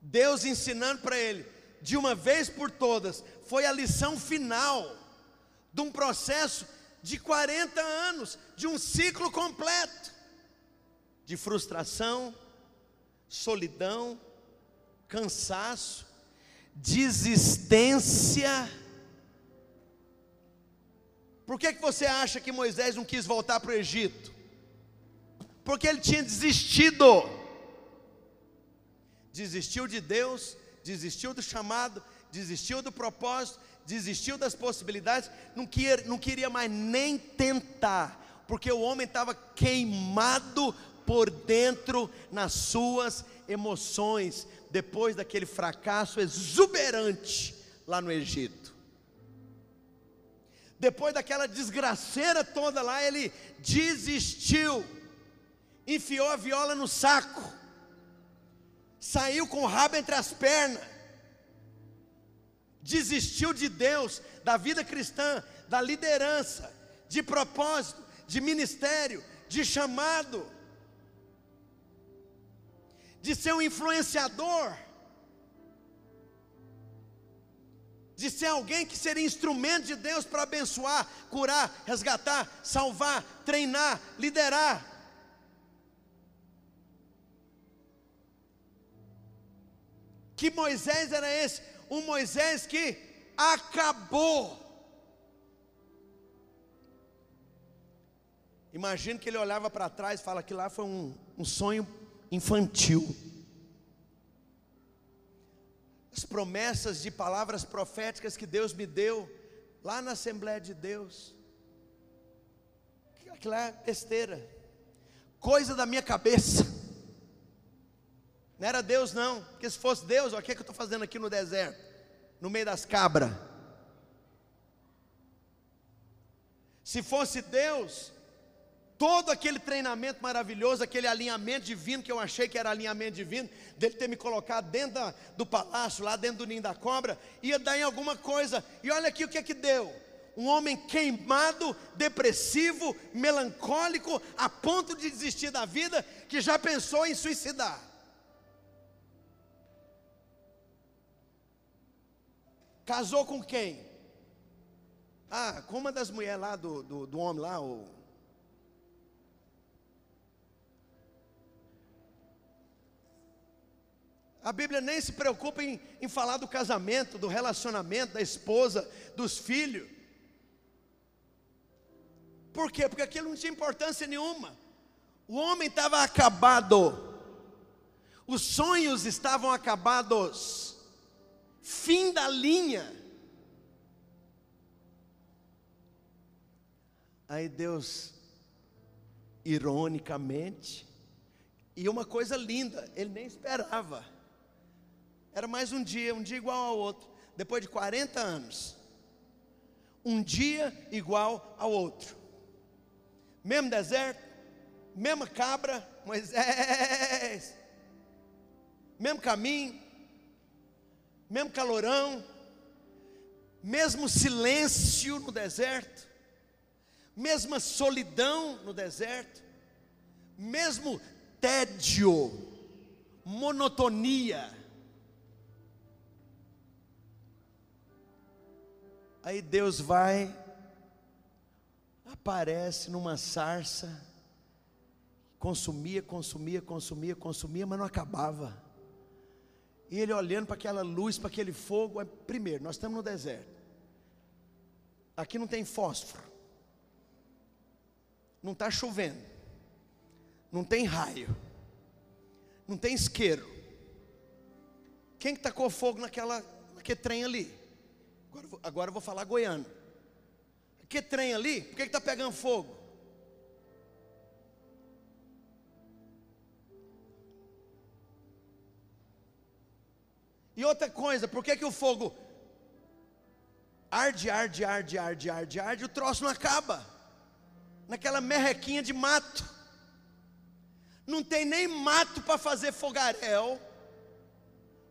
Deus ensinando para ele, de uma vez por todas, foi a lição final de um processo de 40 anos, de um ciclo completo de frustração, solidão, cansaço, desistência. Por que, que você acha que Moisés não quis voltar para o Egito? porque ele tinha desistido. Desistiu de Deus, desistiu do chamado, desistiu do propósito, desistiu das possibilidades, não queria, não queria mais nem tentar, porque o homem estava queimado por dentro nas suas emoções, depois daquele fracasso exuberante lá no Egito. Depois daquela desgraceira toda lá, ele desistiu enfiou a viola no saco, saiu com o rabo entre as pernas, desistiu de Deus, da vida cristã, da liderança, de propósito, de ministério, de chamado, de ser um influenciador, de ser alguém que seria instrumento de Deus para abençoar, curar, resgatar, salvar, treinar, liderar. Que Moisés era esse? Um Moisés que acabou. Imagino que ele olhava para trás e fala que lá foi um, um sonho infantil. As promessas de palavras proféticas que Deus me deu lá na Assembleia de Deus. Aquilo é besteira, coisa da minha cabeça. Não era Deus, não. Porque se fosse Deus, o que, é que eu estou fazendo aqui no deserto? No meio das cabras. Se fosse Deus, todo aquele treinamento maravilhoso, aquele alinhamento divino que eu achei que era alinhamento divino, dele ter me colocado dentro da, do palácio, lá dentro do ninho da cobra, ia dar em alguma coisa. E olha aqui o que é que deu. Um homem queimado, depressivo, melancólico, a ponto de desistir da vida, que já pensou em suicidar. Casou com quem? Ah, com uma das mulheres lá do, do, do homem lá, o... A Bíblia nem se preocupa em, em falar do casamento, do relacionamento, da esposa, dos filhos. Por quê? Porque aquilo não tinha importância nenhuma. O homem estava acabado. Os sonhos estavam acabados fim da linha. Aí Deus, ironicamente, e uma coisa linda, ele nem esperava. Era mais um dia, um dia igual ao outro. Depois de 40 anos, um dia igual ao outro. Mesmo deserto, mesma cabra, Moisés, mesmo caminho, mesmo calorão, mesmo silêncio no deserto, mesma solidão no deserto, mesmo tédio, monotonia. Aí Deus vai, aparece numa sarça, consumia, consumia, consumia, consumia, mas não acabava. E ele olhando para aquela luz, para aquele fogo, é, primeiro, nós estamos no deserto. Aqui não tem fósforo. Não está chovendo. Não tem raio. Não tem isqueiro. Quem que tacou fogo naquela, naquele trem ali? Agora, agora eu vou falar goiano. Que trem ali? Por que está pegando fogo? E outra coisa, por que, que o fogo arde, arde, arde, arde, arde, arde, o troço não acaba? Naquela merrequinha de mato. Não tem nem mato para fazer fogaréu.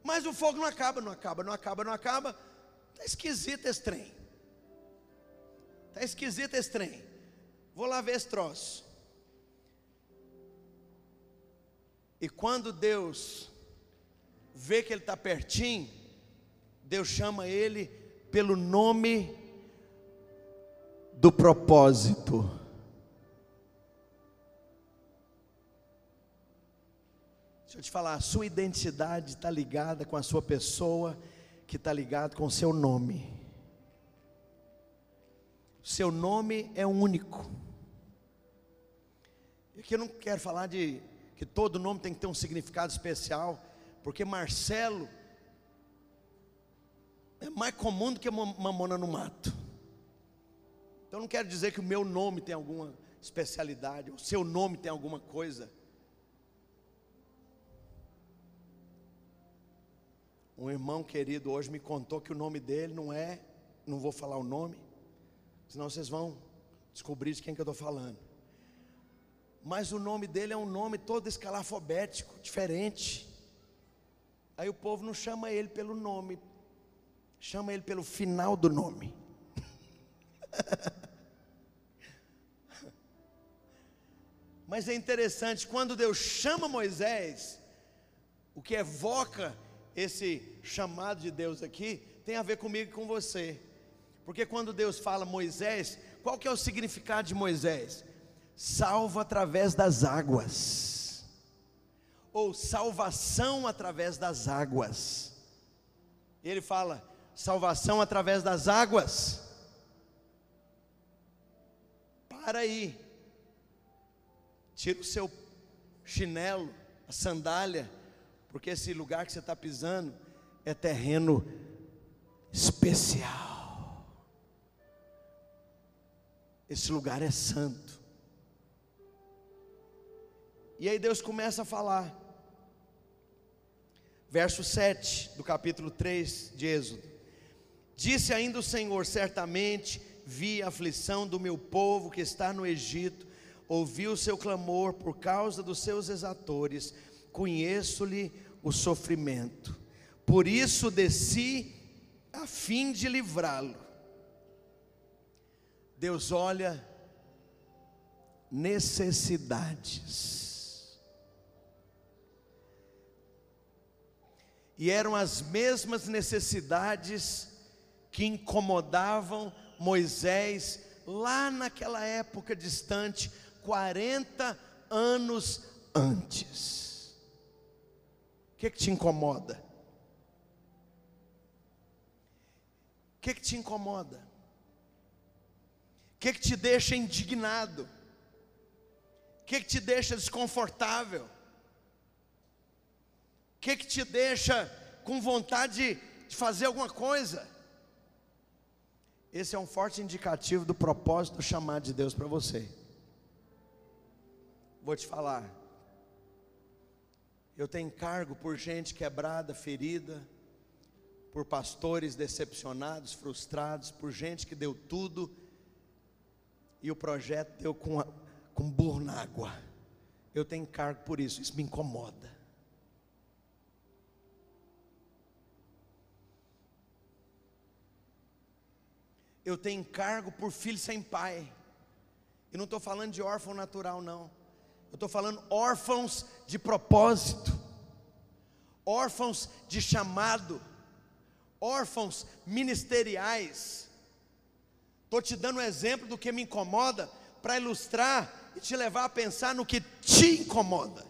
Mas o fogo não acaba, não acaba, não acaba, não acaba. Está esquisito esse trem. Está esquisito esse trem. Vou lá ver esse troço. E quando Deus vê que ele está pertinho, Deus chama ele pelo nome do propósito. Deixa eu te falar, a sua identidade está ligada com a sua pessoa, que está ligado com o seu nome. Seu nome é único. E aqui eu não quero falar de que todo nome tem que ter um significado especial, porque Marcelo é mais comum do que mamona no mato. Então não quero dizer que o meu nome tem alguma especialidade, o seu nome tem alguma coisa. Um irmão querido hoje me contou que o nome dele não é, não vou falar o nome, senão vocês vão descobrir de quem que eu estou falando. Mas o nome dele é um nome todo escalafobético, diferente. Aí o povo não chama ele pelo nome, chama ele pelo final do nome. Mas é interessante, quando Deus chama Moisés, o que evoca esse chamado de Deus aqui tem a ver comigo e com você. Porque quando Deus fala Moisés, qual que é o significado de Moisés? Salva através das águas. Ou salvação através das águas. Ele fala salvação através das águas. Para aí. Tira o seu chinelo, a sandália porque esse lugar que você está pisando é terreno especial. Esse lugar é santo. E aí Deus começa a falar. Verso 7 do capítulo 3 de Êxodo. Disse ainda o Senhor: Certamente vi a aflição do meu povo que está no Egito, ouvi o seu clamor por causa dos seus exatores, conheço-lhe o sofrimento. Por isso desci a fim de livrá-lo. Deus olha necessidades. E eram as mesmas necessidades que incomodavam Moisés lá naquela época distante, 40 anos antes. O que, que te incomoda? O que, que te incomoda? O que, que te deixa indignado? O que, que te deixa desconfortável? O que, que te deixa com vontade de fazer alguma coisa? Esse é um forte indicativo do propósito do chamado de Deus para você. Vou te falar, eu tenho cargo por gente quebrada, ferida, por pastores decepcionados, frustrados, por gente que deu tudo e o projeto deu com, a, com burro na água. Eu tenho cargo por isso, isso me incomoda. Eu tenho cargo por filho sem pai. E não estou falando de órfão natural, não. Eu estou falando órfãos de propósito, órfãos de chamado, órfãos ministeriais. Estou te dando um exemplo do que me incomoda, para ilustrar e te levar a pensar no que te incomoda.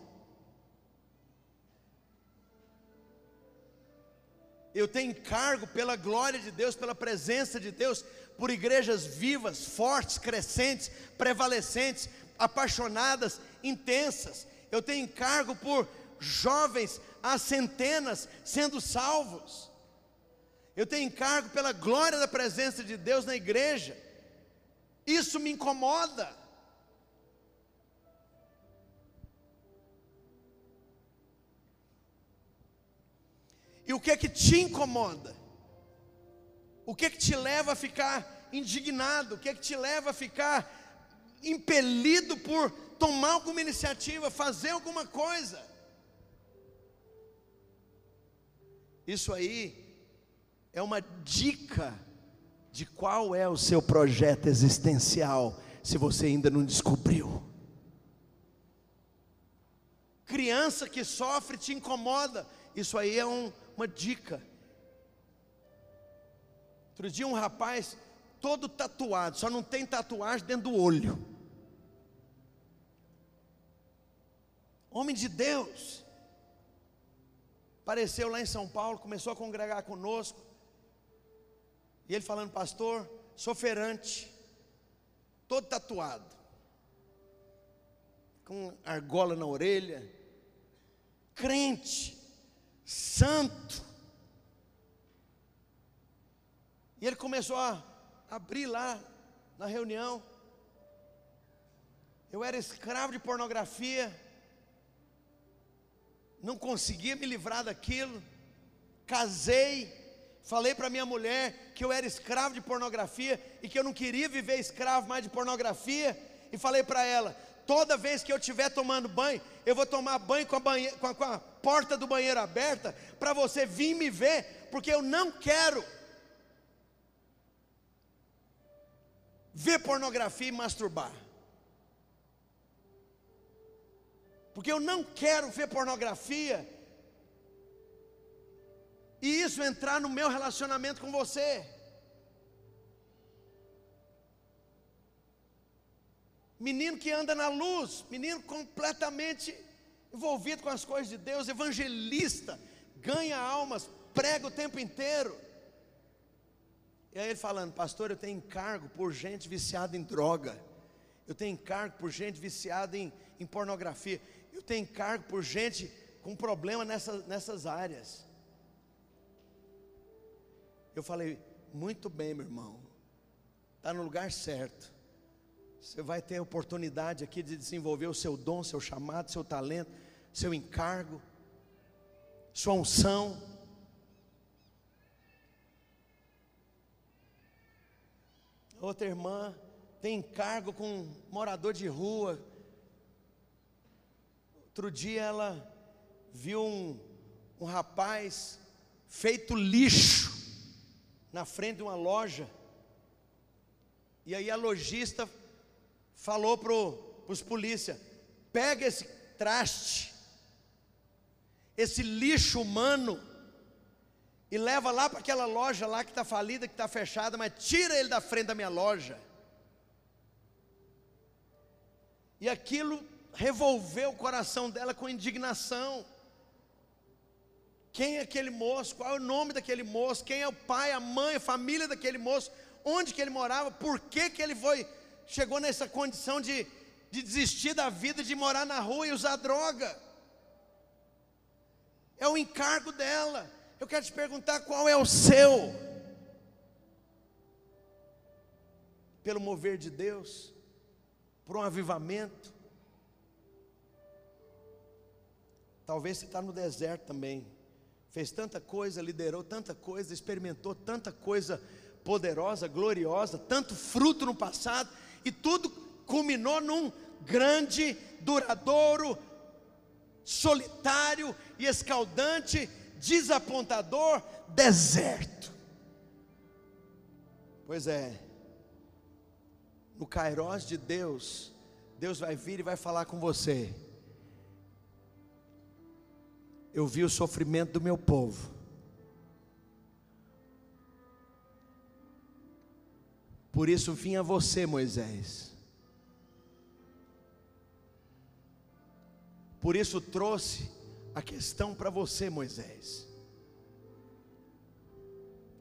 Eu tenho encargo pela glória de Deus, pela presença de Deus, por igrejas vivas, fortes, crescentes, prevalecentes, apaixonadas, intensas. Eu tenho encargo por jovens a centenas sendo salvos. Eu tenho encargo pela glória da presença de Deus na igreja. Isso me incomoda. E o que é que te incomoda? O que é que te leva a ficar indignado? O que é que te leva a ficar impelido por tomar alguma iniciativa, fazer alguma coisa? Isso aí é uma dica de qual é o seu projeto existencial, se você ainda não descobriu. Criança que sofre te incomoda, isso aí é um, uma dica. Outro dia um rapaz todo tatuado, só não tem tatuagem dentro do olho. Homem de Deus. Apareceu lá em São Paulo, começou a congregar conosco. E ele falando, pastor, sou feirante, todo tatuado, com argola na orelha, crente, santo. E ele começou a abrir lá na reunião. Eu era escravo de pornografia, não conseguia me livrar daquilo. Casei, falei para minha mulher que eu era escravo de pornografia e que eu não queria viver escravo mais de pornografia. E falei para ela: toda vez que eu estiver tomando banho, eu vou tomar banho com a, banhe com a, com a porta do banheiro aberta, para você vir me ver, porque eu não quero ver pornografia e masturbar. Porque eu não quero ver pornografia e isso entrar no meu relacionamento com você. Menino que anda na luz, menino completamente envolvido com as coisas de Deus, evangelista, ganha almas, prega o tempo inteiro. E aí ele falando, pastor, eu tenho encargo por gente viciada em droga, eu tenho encargo por gente viciada em, em pornografia, eu tenho encargo por gente com problema nessa, nessas áreas. Eu falei, muito bem, meu irmão, está no lugar certo. Você vai ter a oportunidade aqui de desenvolver o seu dom, seu chamado, seu talento, seu encargo, sua unção. Outra irmã tem encargo com morador de rua. Outro dia ela viu um, um rapaz feito lixo na frente de uma loja. E aí a lojista falou para os polícia: pega esse traste, esse lixo humano, e leva lá para aquela loja lá que está falida, que está fechada, mas tira ele da frente da minha loja. E aquilo revolveu o coração dela com indignação. Quem é aquele moço? Qual é o nome daquele moço? Quem é o pai, a mãe, a família daquele moço? Onde que ele morava? Por que, que ele foi, chegou nessa condição de, de desistir da vida, de morar na rua e usar droga? É o encargo dela. Eu quero te perguntar qual é o seu? Pelo mover de Deus, por um avivamento. Talvez você está no deserto também. Fez tanta coisa, liderou tanta coisa, experimentou tanta coisa poderosa, gloriosa, tanto fruto no passado, e tudo culminou num grande, duradouro, solitário e escaldante, desapontador deserto. Pois é, no Cairós de Deus, Deus vai vir e vai falar com você eu vi o sofrimento do meu povo. Por isso vim a você, Moisés. Por isso trouxe a questão para você, Moisés.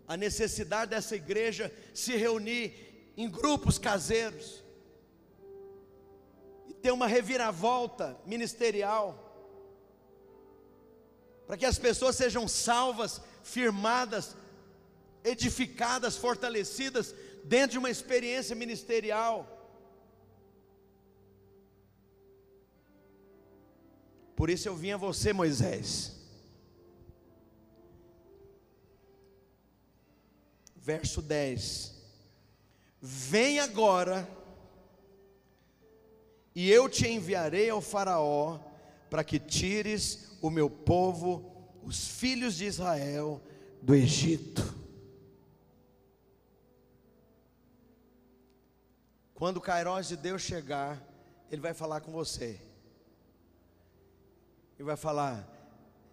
A necessidade dessa igreja se reunir em grupos caseiros e ter uma reviravolta ministerial para que as pessoas sejam salvas, firmadas, edificadas, fortalecidas dentro de uma experiência ministerial. Por isso eu vim a você, Moisés. Verso 10: Vem agora, e eu te enviarei ao Faraó, para que tires o meu povo, os filhos de Israel, do Egito. Quando o Cairós de Deus chegar, Ele vai falar com você e vai falar: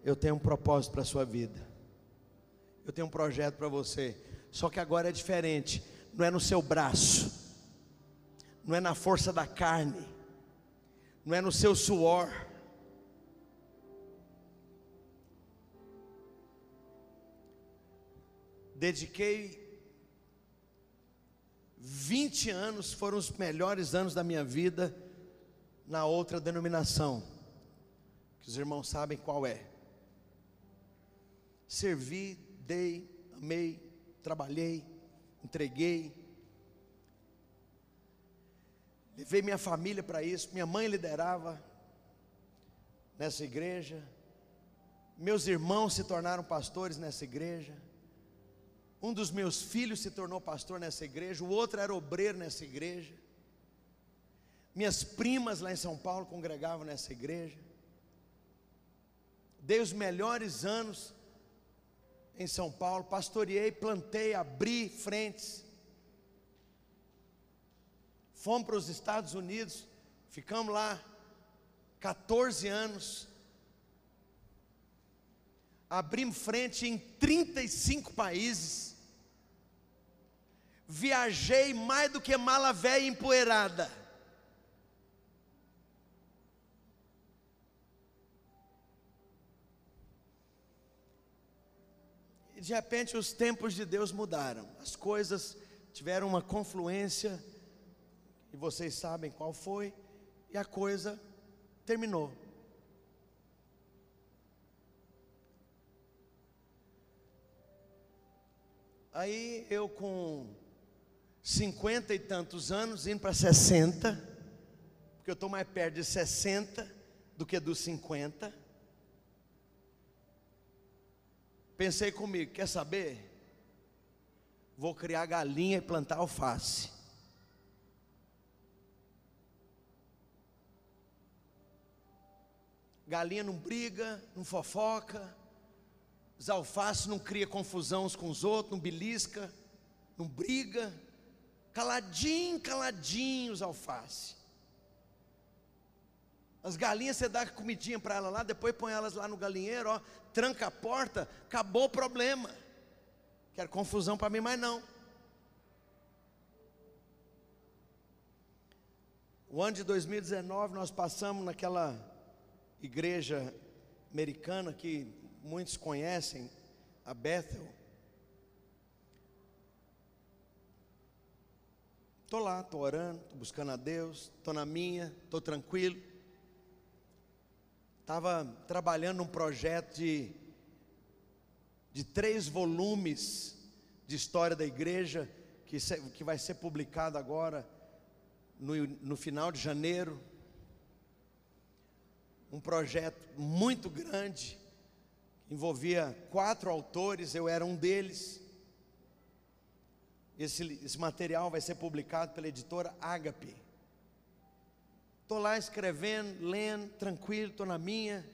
Eu tenho um propósito para a sua vida, eu tenho um projeto para você. Só que agora é diferente, não é no seu braço, não é na força da carne, não é no seu suor. Dediquei 20 anos, foram os melhores anos da minha vida na outra denominação que os irmãos sabem qual é. Servi, dei, amei, trabalhei, entreguei. Levei minha família para isso. Minha mãe liderava nessa igreja. Meus irmãos se tornaram pastores nessa igreja. Um dos meus filhos se tornou pastor nessa igreja. O outro era obreiro nessa igreja. Minhas primas lá em São Paulo congregavam nessa igreja dei os melhores anos em São Paulo, pastoreei, plantei, abri frentes. Fomos para os Estados Unidos, ficamos lá 14 anos. Abrimos frente em 35 países. Viajei mais do que mala velha empoeirada. de repente os tempos de Deus mudaram, as coisas tiveram uma confluência, e vocês sabem qual foi, e a coisa terminou. Aí eu com cinquenta e tantos anos, indo para 60, porque eu estou mais perto de 60 do que dos 50. Pensei comigo, quer saber? Vou criar galinha e plantar alface. Galinha não briga, não fofoca. Os alfaces não cria confusão uns com os outros, não belisca, não briga. Caladinho, caladinho os alfaces. As galinhas você dá comidinha para elas lá, depois põe elas lá no galinheiro, ó, tranca a porta, acabou o problema. Quero confusão para mim, mas não. O ano de 2019 nós passamos naquela igreja americana que muitos conhecem, a Bethel. Estou lá, estou orando, estou buscando a Deus, estou na minha, estou tranquilo estava trabalhando num projeto de, de três volumes de história da igreja, que, que vai ser publicado agora no, no final de janeiro. Um projeto muito grande, envolvia quatro autores, eu era um deles. Esse, esse material vai ser publicado pela editora Agape. Estou lá escrevendo, lendo, tranquilo, estou na minha.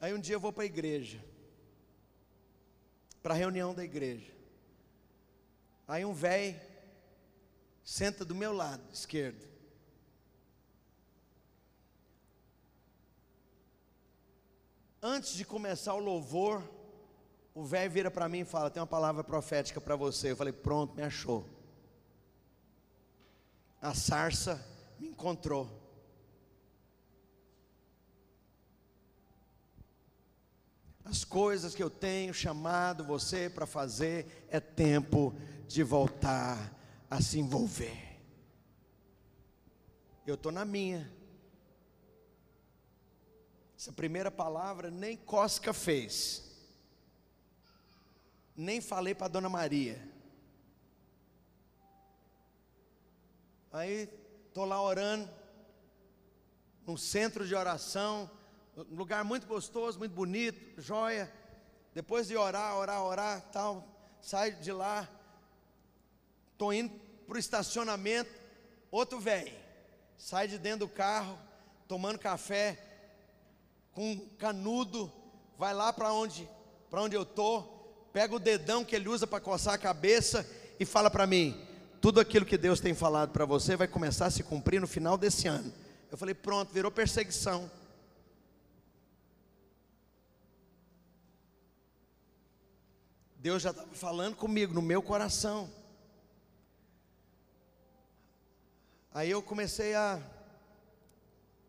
Aí um dia eu vou para a igreja, para a reunião da igreja. Aí um velho senta do meu lado esquerdo. Antes de começar o louvor, o velho vira para mim e fala: Tem uma palavra profética para você. Eu falei: Pronto, me achou. A sarça me encontrou. As coisas que eu tenho chamado você para fazer é tempo de voltar a se envolver. Eu estou na minha. Essa primeira palavra nem Cosca fez. Nem falei para Dona Maria. Aí estou lá orando, num centro de oração, um lugar muito gostoso, muito bonito, joia. Depois de orar, orar, orar, tal, saio de lá, estou indo para o estacionamento, outro velho, sai de dentro do carro, tomando café, com canudo, vai lá para onde, para onde eu tô, pega o dedão que ele usa para coçar a cabeça e fala para mim: tudo aquilo que Deus tem falado para você vai começar a se cumprir no final desse ano. Eu falei: pronto, virou perseguição. Deus já estava falando comigo no meu coração. Aí eu comecei a,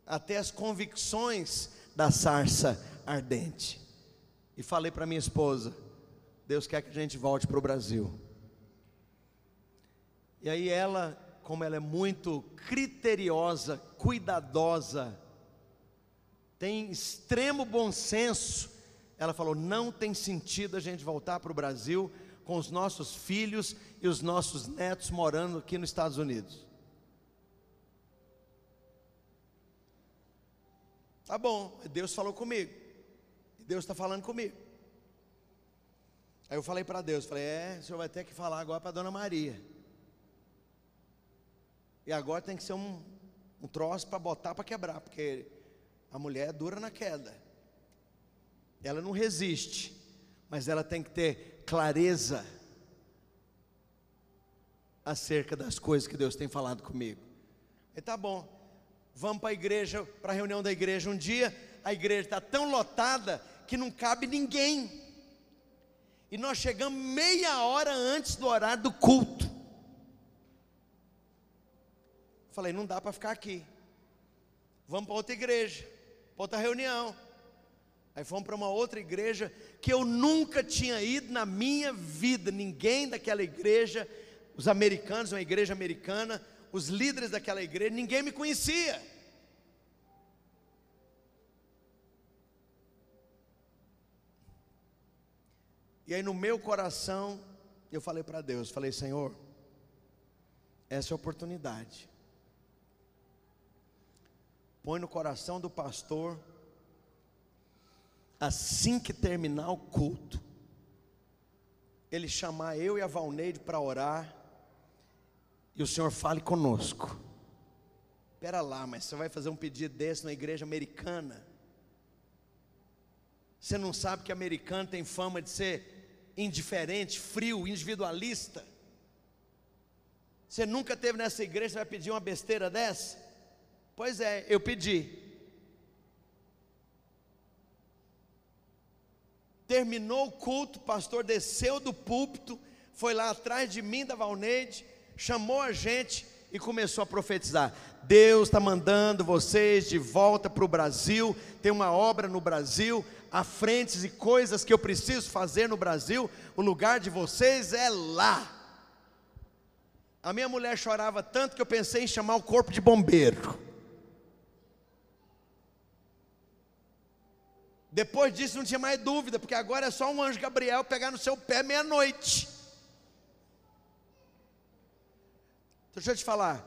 a ter as convicções da sarça ardente. E falei para minha esposa: Deus quer que a gente volte para o Brasil. E aí ela, como ela é muito criteriosa, cuidadosa, tem extremo bom senso, ela falou: não tem sentido a gente voltar para o Brasil com os nossos filhos e os nossos netos morando aqui nos Estados Unidos. Tá bom, Deus falou comigo. Deus está falando comigo. Aí eu falei para Deus, falei, é, o senhor vai ter que falar agora para dona Maria. E agora tem que ser um, um troço para botar para quebrar, porque a mulher é dura na queda. Ela não resiste, mas ela tem que ter clareza acerca das coisas que Deus tem falado comigo. E tá bom vamos para a igreja, para a reunião da igreja um dia, a igreja está tão lotada que não cabe ninguém. E nós chegamos meia hora antes do horário do culto. Falei, não dá para ficar aqui. Vamos para outra igreja, para outra reunião. Aí fomos para uma outra igreja que eu nunca tinha ido na minha vida. Ninguém daquela igreja, os americanos, uma igreja americana, os líderes daquela igreja, ninguém me conhecia. E aí no meu coração, eu falei para Deus, falei, Senhor, essa é a oportunidade. Põe no coração do pastor, assim que terminar o culto, ele chamar eu e a Valneide para orar, e o Senhor fale conosco. Espera lá, mas você vai fazer um pedido desse na igreja americana? Você não sabe que americano tem fama de ser indiferente, frio, individualista? Você nunca teve nessa igreja, você vai pedir uma besteira dessa? Pois é, eu pedi. Terminou o culto, o pastor desceu do púlpito, foi lá atrás de mim, da Valneide, chamou a gente e começou a profetizar. Deus está mandando vocês de volta para o Brasil, tem uma obra no Brasil, há frentes e coisas que eu preciso fazer no Brasil, o lugar de vocês é lá. A minha mulher chorava tanto que eu pensei em chamar o corpo de bombeiro. Depois disso não tinha mais dúvida, porque agora é só um anjo Gabriel pegar no seu pé meia-noite. Deixa eu te falar.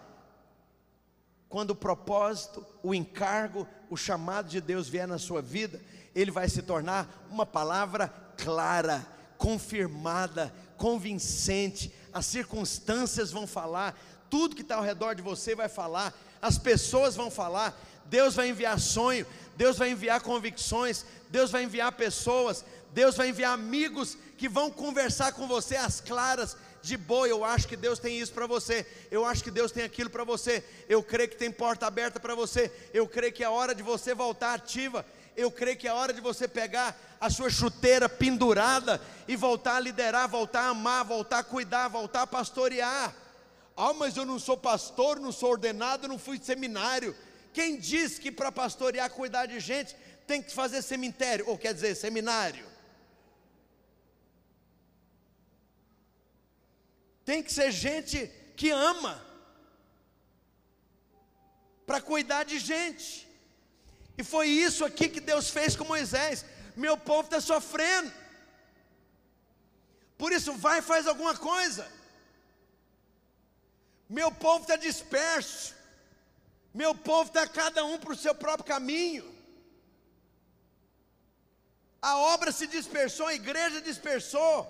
Quando o propósito, o encargo, o chamado de Deus vier na sua vida, ele vai se tornar uma palavra clara, confirmada, convincente. As circunstâncias vão falar, tudo que está ao redor de você vai falar, as pessoas vão falar. Deus vai enviar sonho, Deus vai enviar convicções, Deus vai enviar pessoas, Deus vai enviar amigos que vão conversar com você às claras de boa, eu acho que Deus tem isso para você, eu acho que Deus tem aquilo para você, eu creio que tem porta aberta para você, eu creio que é hora de você voltar ativa, eu creio que é hora de você pegar a sua chuteira pendurada e voltar a liderar, voltar a amar, voltar a cuidar, voltar a pastorear. Ah, mas eu não sou pastor, não sou ordenado, não fui seminário. Quem disse que para pastorear, cuidar de gente, tem que fazer cemitério, ou quer dizer, seminário. Tem que ser gente que ama, para cuidar de gente. E foi isso aqui que Deus fez com Moisés. Meu povo está sofrendo. Por isso, vai e faz alguma coisa. Meu povo está disperso. Meu povo está cada um para o seu próprio caminho. A obra se dispersou, a igreja dispersou.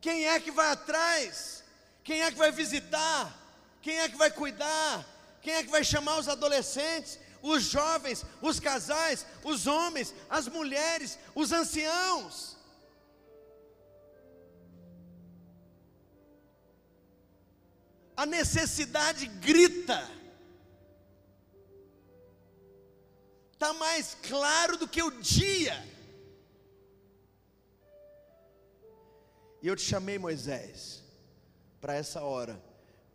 Quem é que vai atrás? Quem é que vai visitar? Quem é que vai cuidar? Quem é que vai chamar os adolescentes, os jovens, os casais, os homens, as mulheres, os anciãos? A necessidade grita. Está mais claro do que o dia. E eu te chamei, Moisés, para essa hora.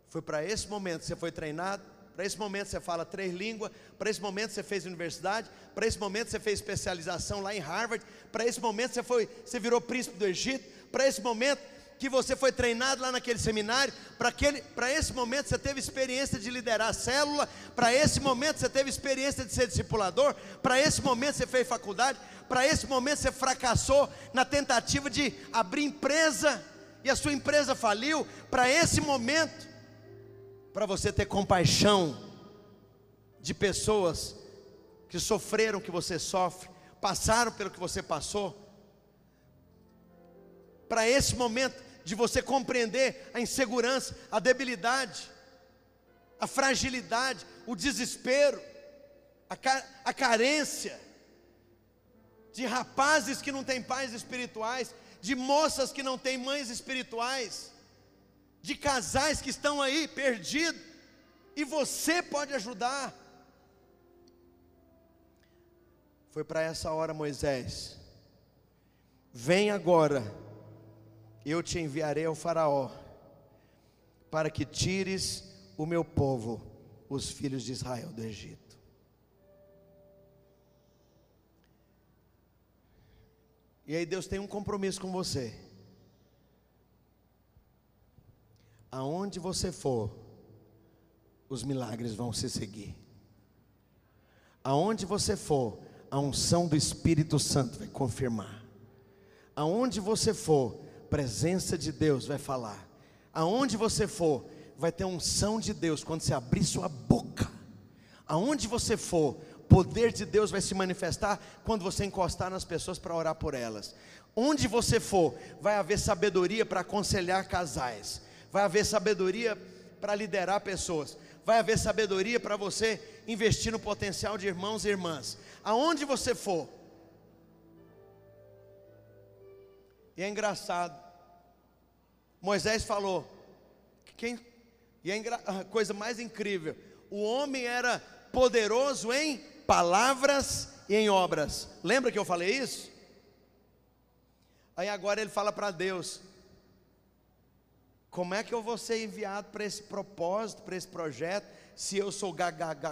Foi para esse momento que você foi treinado. Para esse momento você fala três línguas. Para esse momento você fez universidade. Para esse momento você fez especialização lá em Harvard. Para esse momento você foi, você virou príncipe do Egito. Para esse momento que você foi treinado lá naquele seminário, para esse momento você teve experiência de liderar a célula, para esse momento você teve experiência de ser discipulador, para esse momento você fez faculdade, para esse momento você fracassou na tentativa de abrir empresa e a sua empresa faliu, para esse momento, para você ter compaixão de pessoas que sofreram o que você sofre, passaram pelo que você passou, para esse momento de você compreender a insegurança, a debilidade, a fragilidade, o desespero, a, ca a carência de rapazes que não têm pais espirituais, de moças que não têm mães espirituais, de casais que estão aí perdidos, e você pode ajudar. Foi para essa hora, Moisés. Vem agora eu te enviarei ao Faraó, para que tires o meu povo, os filhos de Israel, do Egito. E aí Deus tem um compromisso com você. Aonde você for, os milagres vão se seguir. Aonde você for, a unção do Espírito Santo vai confirmar. Aonde você for, presença de Deus vai falar. Aonde você for, vai ter unção de Deus quando você abrir sua boca. Aonde você for, poder de Deus vai se manifestar quando você encostar nas pessoas para orar por elas. Onde você for, vai haver sabedoria para aconselhar casais. Vai haver sabedoria para liderar pessoas. Vai haver sabedoria para você investir no potencial de irmãos e irmãs. Aonde você for. E é engraçado Moisés falou, quem, e a coisa mais incrível, o homem era poderoso em palavras e em obras. Lembra que eu falei isso? Aí agora ele fala para Deus: como é que eu vou ser enviado para esse propósito, para esse projeto, se eu sou gagago?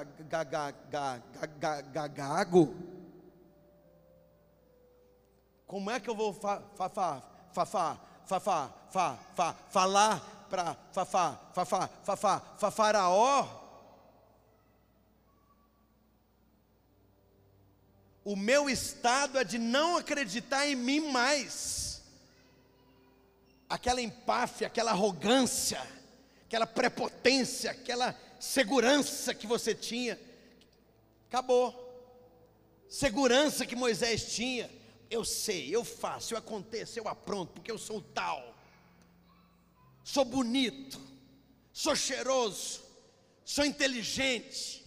Como é que eu vou fa, fa, fa, fa, fa, fa, fa, fa, falar para Fafá, Fafá, Fafá, fa, Faraó. O meu estado é de não acreditar em mim mais. Aquela empáfia, aquela arrogância, aquela prepotência, aquela segurança que você tinha, acabou. Segurança que Moisés tinha, eu sei, eu faço, eu aconteço, eu apronto, porque eu sou tal. Sou bonito, sou cheiroso, sou inteligente,